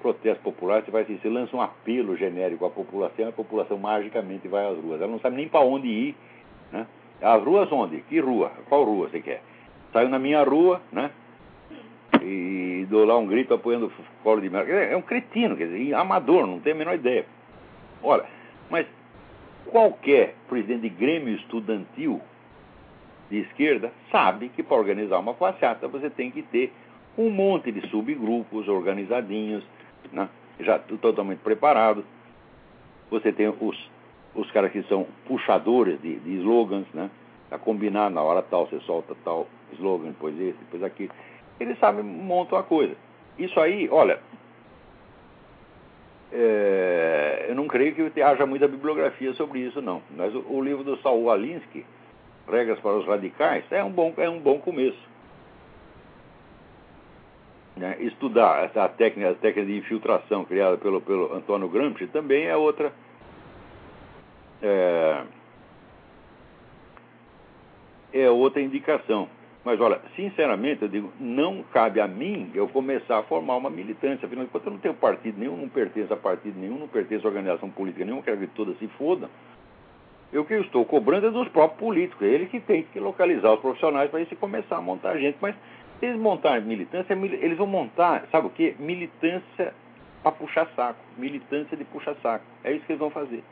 protesto popular você vai assim, lança um apelo genérico à população, a população magicamente vai às ruas. Ela não sabe nem para onde ir, né? As ruas onde? Que rua? Qual rua você quer? Saiu na minha rua, né? E dou lá um grito apoiando o colo de merda. É um cretino, quer dizer, amador, não tem a menor ideia. Olha, mas qualquer presidente de Grêmio Estudantil de esquerda sabe que para organizar uma passeata você tem que ter um monte de subgrupos organizadinhos, né? já totalmente preparados. Você tem os, os caras que são puxadores de, de slogans, né? A combinar na hora tal, você solta tal slogan, depois esse, depois aquele. Eles sabem, montam a coisa. Isso aí, olha, é, eu não creio que haja muita bibliografia sobre isso, não. Mas o, o livro do Saul Alinsky, regras para os radicais, é um bom, é um bom começo. Né? Estudar essa técnica, a técnica de infiltração criada pelo, pelo Antônio Gramsci também é outra. É, é outra indicação. Mas olha, sinceramente, eu digo, não cabe a mim eu começar a formar uma militância. Afinal de contas, eu não tenho partido nenhum, não pertenço a partido nenhum, não pertenço a organização política nenhuma, quero que todas se fodam. Eu que estou cobrando é dos próprios políticos, é ele que tem que localizar os profissionais para isso começar a montar gente. Mas se eles montarem militância, eles vão montar, sabe o que? Militância para puxar saco. Militância de puxar saco. É isso que eles vão fazer.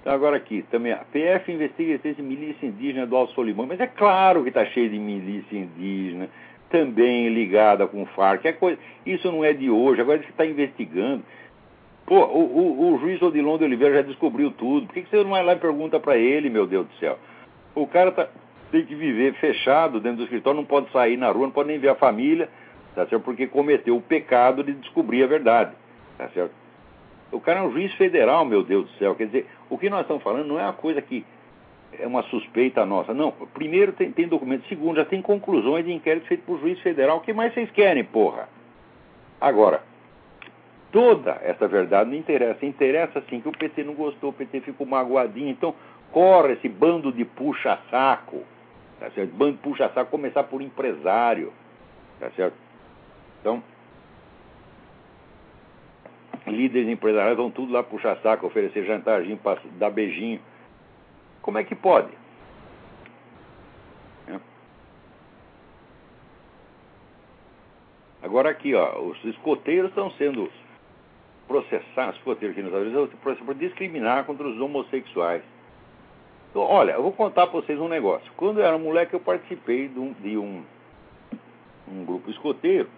Então, agora aqui, também a PF investiga a existência de milícia indígena do Alto Solimão. Mas é claro que está cheio de milícia indígena, também ligada com o FARC. É coisa, isso não é de hoje, agora você está investigando. Pô, o, o, o juiz Odilon de Oliveira já descobriu tudo. Por que, que você não vai lá e pergunta para ele, meu Deus do céu? O cara tá, tem que viver fechado dentro do escritório, não pode sair na rua, não pode nem ver a família, tá certo? Porque cometeu o pecado de descobrir a verdade, tá certo? O cara é um juiz federal, meu Deus do céu. Quer dizer, o que nós estamos falando não é uma coisa que é uma suspeita nossa. Não. Primeiro tem, tem documento. Segundo, já tem conclusões de inquérito feito por juiz federal. O que mais vocês querem, porra? Agora, toda essa verdade não interessa. Interessa sim que o PT não gostou, o PT ficou magoadinho. Então, corre esse bando de puxa-saco. Tá certo? Bando puxa-saco, começar por empresário. Tá certo? Então, líderes empresariais vão tudo lá puxar saco, oferecer jantarzinho, dar beijinho. Como é que pode? É. Agora aqui, ó, os escoteiros estão sendo processar, se for ter aqui nos Estados Unidos, por discriminar contra os homossexuais. Então, olha, eu vou contar para vocês um negócio. Quando eu era moleque, eu participei de um, de um um grupo escoteiro,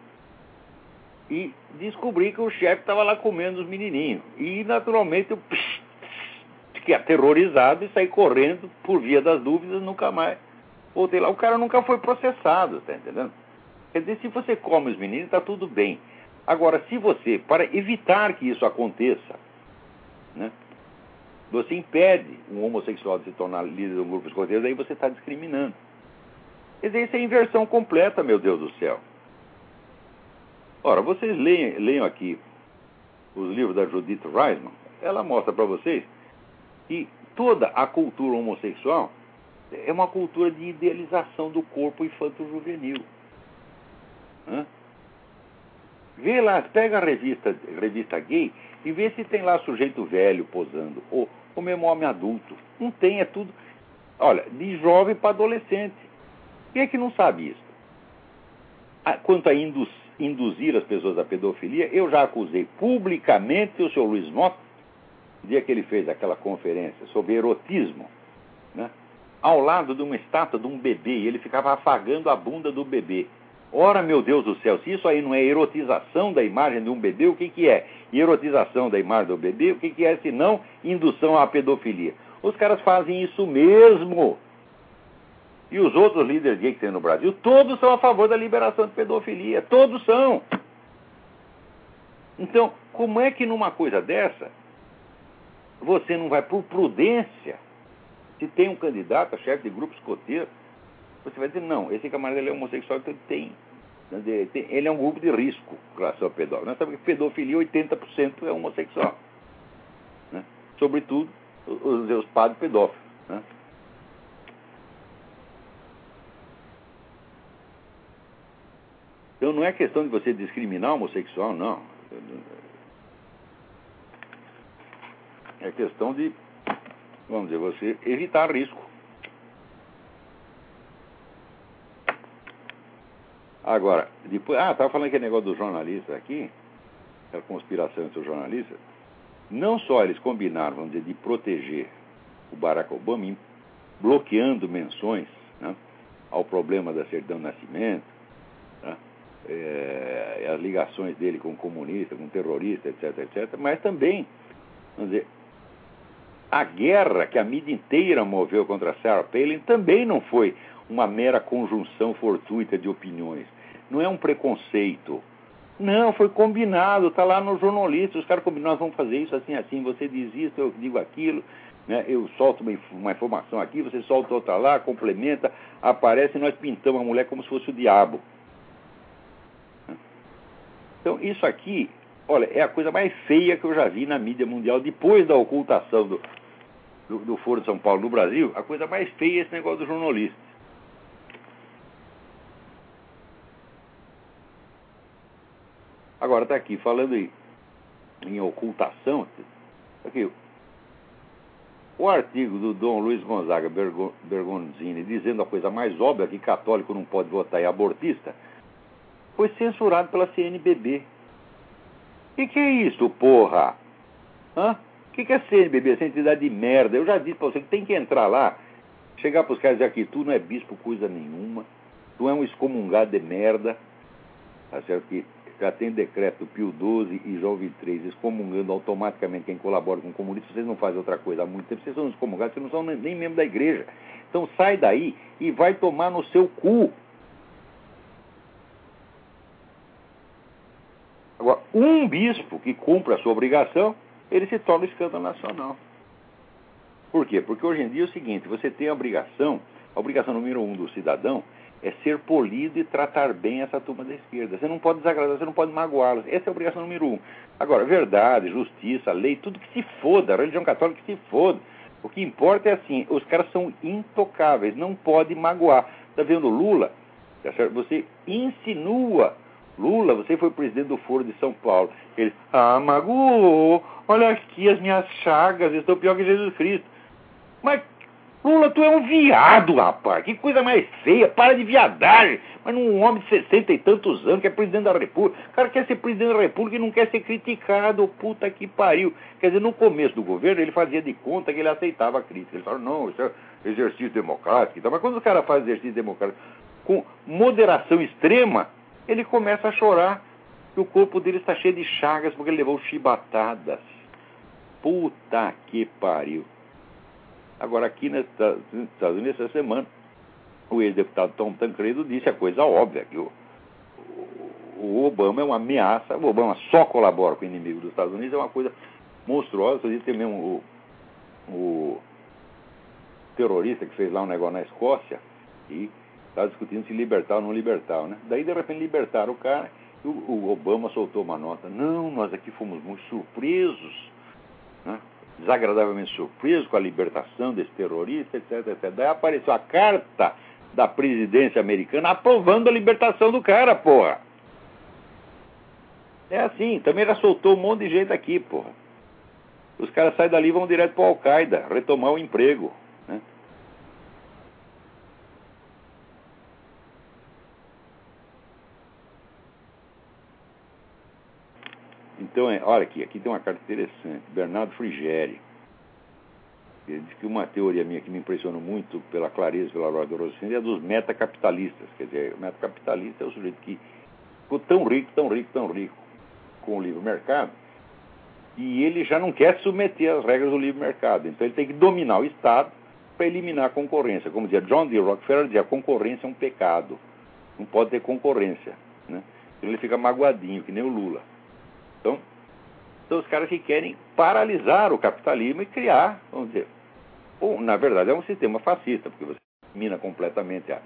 e descobri que o chefe estava lá comendo os menininhos. E, naturalmente, eu fiquei aterrorizado e saí correndo por via das dúvidas, nunca mais voltei lá. O cara nunca foi processado, tá entendendo? Quer dizer, se você come os meninos, está tudo bem. Agora, se você, para evitar que isso aconteça, né, você impede um homossexual de se tornar líder de um grupo escoteiro, aí você está discriminando. Quer dizer, isso é inversão completa, meu Deus do céu. Ora, vocês leiam, aqui os livros da Judith Reisman, ela mostra para vocês que toda a cultura homossexual é uma cultura de idealização do corpo infanto-juvenil. Vê lá, pega a revista, revista gay e vê se tem lá sujeito velho posando, ou, ou mesmo homem adulto. Não tem, é tudo. Olha, de jovem para adolescente. Quem é que não sabe isso? Ah, quanto a induz, induzir as pessoas à pedofilia, eu já acusei publicamente o senhor Luiz Mota, no dia que ele fez aquela conferência sobre erotismo, né? ao lado de uma estátua de um bebê, e ele ficava afagando a bunda do bebê. Ora, meu Deus do céu, se isso aí não é erotização da imagem de um bebê, o que, que é? E erotização da imagem do bebê, o que, que é se não indução à pedofilia? Os caras fazem isso mesmo. E os outros líderes gays que tem no Brasil, todos são a favor da liberação de pedofilia. Todos são. Então, como é que numa coisa dessa, você não vai, por prudência, se tem um candidato a chefe de grupo escoteiro, você vai dizer, não, esse camarada ele é homossexual, então ele tem, ele é um grupo de risco com relação a pedófilo. Nós sabemos que pedofilia, 80% é homossexual. Né? Sobretudo, os, os padres pedófilos. Né? Então não é questão de você discriminar homossexual, não. É questão de vamos dizer, você evitar risco. Agora, depois, ah, estava falando aquele negócio dos jornalistas aqui, aquela conspiração entre os jornalistas. Não só eles combinaram, vamos dizer, de proteger o Barack Obama, bloqueando menções né, ao problema da certidão de nascimento, né, é, as ligações dele com comunista, com terrorista, etc, etc, mas também, vamos dizer, a guerra que a mídia inteira moveu contra Sarah Palin também não foi uma mera conjunção fortuita de opiniões. Não é um preconceito. Não, foi combinado, está lá no jornalista, os caras combinaram, nós vamos fazer isso assim, assim, você diz isso, eu digo aquilo, né? eu solto uma, informação aqui, você solta outra lá, complementa, aparece e nós pintamos a mulher como se fosse o diabo. Então, isso aqui, olha, é a coisa mais feia que eu já vi na mídia mundial, depois da ocultação do, do, do Foro de São Paulo no Brasil, a coisa mais feia é esse negócio do jornalista. Agora está aqui, falando em, em ocultação, aqui, o artigo do Dom Luiz Gonzaga Bergonzini dizendo a coisa mais óbvia que católico não pode votar em abortista, foi censurado pela CNBB. O que, é isso, porra? Hã? que, que é CNBB, essa entidade de merda? Eu já disse para você que tem que entrar lá, chegar para os caras e dizer aqui, tu não é bispo coisa nenhuma, tu é um excomungado de merda, tá certo? Que já tem decreto Pio XII e João XXIII excomungando automaticamente quem colabora com o comunismo, vocês não fazem outra coisa há muito tempo, vocês são excomungados, vocês não são nem membro da igreja. Então sai daí e vai tomar no seu cu. Agora, um bispo que cumpra a sua obrigação ele se torna escândalo nacional. Por quê? Porque hoje em dia é o seguinte, você tem a obrigação, a obrigação número um do cidadão é ser polido e tratar bem essa turma da esquerda. Você não pode desagradar, você não pode magoá-los. Essa é a obrigação número um. Agora, verdade, justiça, lei, tudo que se foda, a religião católica que se foda. O que importa é assim, os caras são intocáveis, não pode magoar. Está vendo Lula? Tá você insinua Lula, você foi presidente do Foro de São Paulo. Ele, ah, magoou, olha aqui as minhas chagas, estou pior que Jesus Cristo. Mas, Lula, tu é um viado, rapaz, que coisa mais feia, para de viadagem. Mas um homem de sessenta e tantos anos que é presidente da República, o cara quer ser presidente da República e não quer ser criticado, puta que pariu. Quer dizer, no começo do governo ele fazia de conta que ele aceitava a crítica. Ele falava, não, isso é exercício democrático. Mas quando o cara faz exercício democrático com moderação extrema, ele começa a chorar que o corpo dele está cheio de chagas porque ele levou chibatadas. Puta que pariu. Agora, aqui nos Estados Unidos, essa semana, o ex-deputado Tom Tancredo disse a coisa óbvia, que o, o Obama é uma ameaça, o Obama só colabora com o inimigo dos Estados Unidos, é uma coisa monstruosa. Você tem mesmo o, o terrorista que fez lá um negócio na Escócia e estava discutindo se libertar ou não libertar, né? Daí, de repente, libertaram o cara o, o Obama soltou uma nota. Não, nós aqui fomos muito surpresos, né? Desagradavelmente surpresos com a libertação desse terrorista, etc, etc. Daí apareceu a carta da presidência americana aprovando a libertação do cara, porra. É assim, também já soltou um monte de gente aqui, porra. Os caras saem dali e vão direto para Al-Qaeda, retomar o emprego. Né? Então, é, olha aqui, aqui tem uma carta interessante. Bernardo Frigeri. Ele diz que uma teoria minha que me impressionou muito pela clareza, pela Rossini, é dos metacapitalistas. Quer dizer, o metacapitalista é o sujeito que ficou tão rico, tão rico, tão rico com o livre mercado, e ele já não quer submeter às regras do livre mercado. Então ele tem que dominar o Estado para eliminar a concorrência. Como dizia John D. Rockefeller, dizia, a concorrência é um pecado. Não pode ter concorrência. Né? Ele fica magoadinho, que nem o Lula. Então, são os caras que querem paralisar o capitalismo e criar, vamos dizer, ou, na verdade é um sistema fascista, porque você elimina completamente a,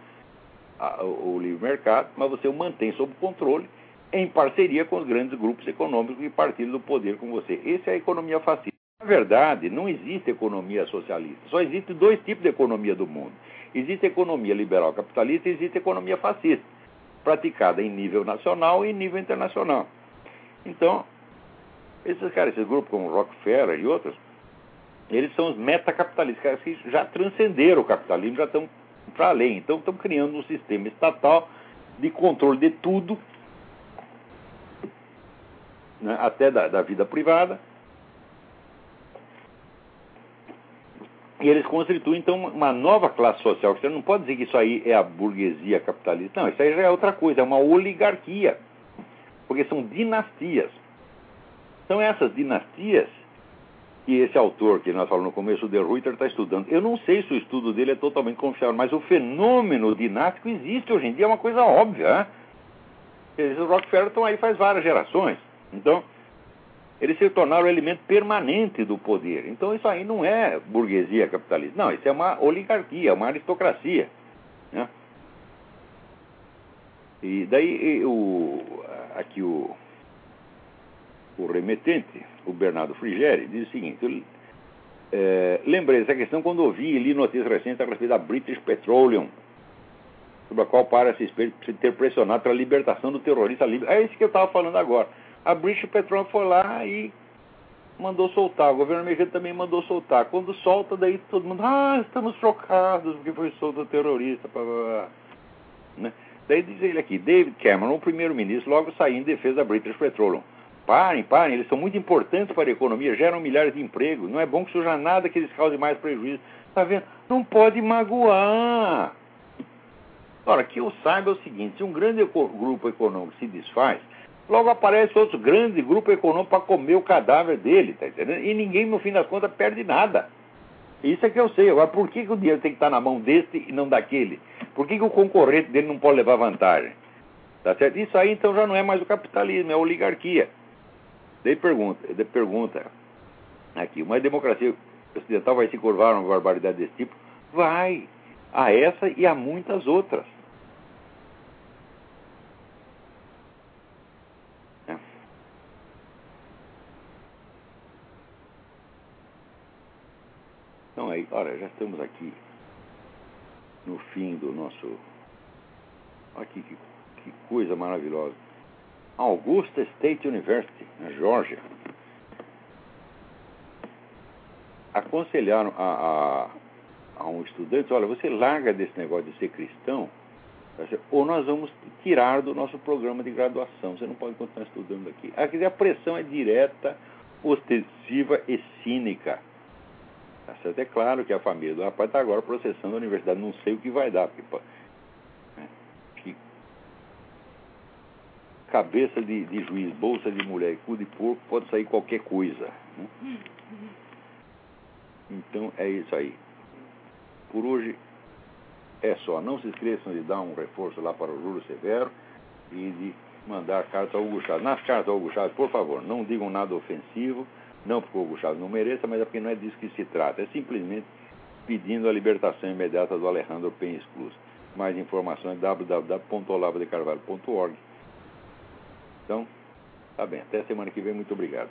a, o livre mercado, mas você o mantém sob controle em parceria com os grandes grupos econômicos que partilham do poder com você. Essa é a economia fascista. Na verdade, não existe economia socialista. Só existem dois tipos de economia do mundo. Existe economia liberal capitalista e existe economia fascista, praticada em nível nacional e em nível internacional. Então, esses caras, esses grupos como Rockefeller e outros, eles são os metacapitalistas, caras que já transcenderam o capitalismo, já estão para além. Então, estão criando um sistema estatal de controle de tudo, né, até da, da vida privada. E eles constituem, então, uma nova classe social. Você não pode dizer que isso aí é a burguesia capitalista. Não, isso aí já é outra coisa, é uma oligarquia porque são dinastias. São essas dinastias que esse autor que nós falamos no começo, De Ruyter, está estudando. Eu não sei se o estudo dele é totalmente confiável, mas o fenômeno dinástico existe hoje em dia, é uma coisa óbvia. Né? Rockefeller estão aí faz várias gerações. Então, eles se tornaram o elemento permanente do poder. Então, isso aí não é burguesia capitalista. Não, isso é uma oligarquia, uma aristocracia. Né? E daí o, aqui o, o remetente, o Bernardo Frigeri, diz o seguinte: eu, é, lembrei dessa questão quando ouvi e li notícias recentes a respeito da British Petroleum, sobre a qual parece ter pressionado para a libertação do terrorista livre. É isso que eu estava falando agora. A British Petroleum foi lá e mandou soltar. O governo americano também mandou soltar. Quando solta, daí todo mundo, ah, estamos chocados porque foi solto o terrorista. Blá, blá, blá. Né? Daí diz ele aqui, David Cameron, o primeiro-ministro, logo saiu em defesa da British Petroleum. Parem, parem, eles são muito importantes para a economia, geram milhares de empregos. Não é bom que surja nada que eles causem mais prejuízo. Está vendo? Não pode magoar. Ora, que eu saiba é o seguinte: se um grande grupo econômico se desfaz, logo aparece outro grande grupo econômico para comer o cadáver dele, tá entendendo? E ninguém, no fim das contas, perde nada. Isso é que eu sei. Agora, por que, que o dinheiro tem que estar na mão deste e não daquele? Por que, que o concorrente dele não pode levar vantagem? Tá certo? Isso aí então já não é mais o capitalismo, é a oligarquia. Daí pergunta, daí pergunta aqui, uma democracia ocidental vai se curvar a uma barbaridade desse tipo? Vai. A essa e a muitas outras. Olha, já estamos aqui no fim do nosso. Aqui que, que coisa maravilhosa. Augusta State University, na Geórgia, aconselharam a, a, a, um estudante: olha, você larga desse negócio de ser cristão, ou nós vamos tirar do nosso programa de graduação. Você não pode continuar estudando aqui. Aqui a pressão é direta, ostensiva e cínica. Tá certo? É claro que a família do rapaz está agora processando a universidade, não sei o que vai dar, porque, né? cabeça de, de juiz, bolsa de mulher cu de porco, pode sair qualquer coisa. Né? Então é isso aí. Por hoje é só. Não se esqueçam de dar um reforço lá para o Júlio Severo e de mandar carta ao Hugo Chaves. Nas cartas ao Hugo Chaves, por favor, não digam nada ofensivo, não porque o Hugo Chaves não mereça, mas é porque não é disso que se trata. É simplesmente pedindo a libertação imediata do Alejandro Penha Exclus. Mais informações www.olavodecarvalho.org. Então, tá bem. Até semana que vem. Muito obrigado.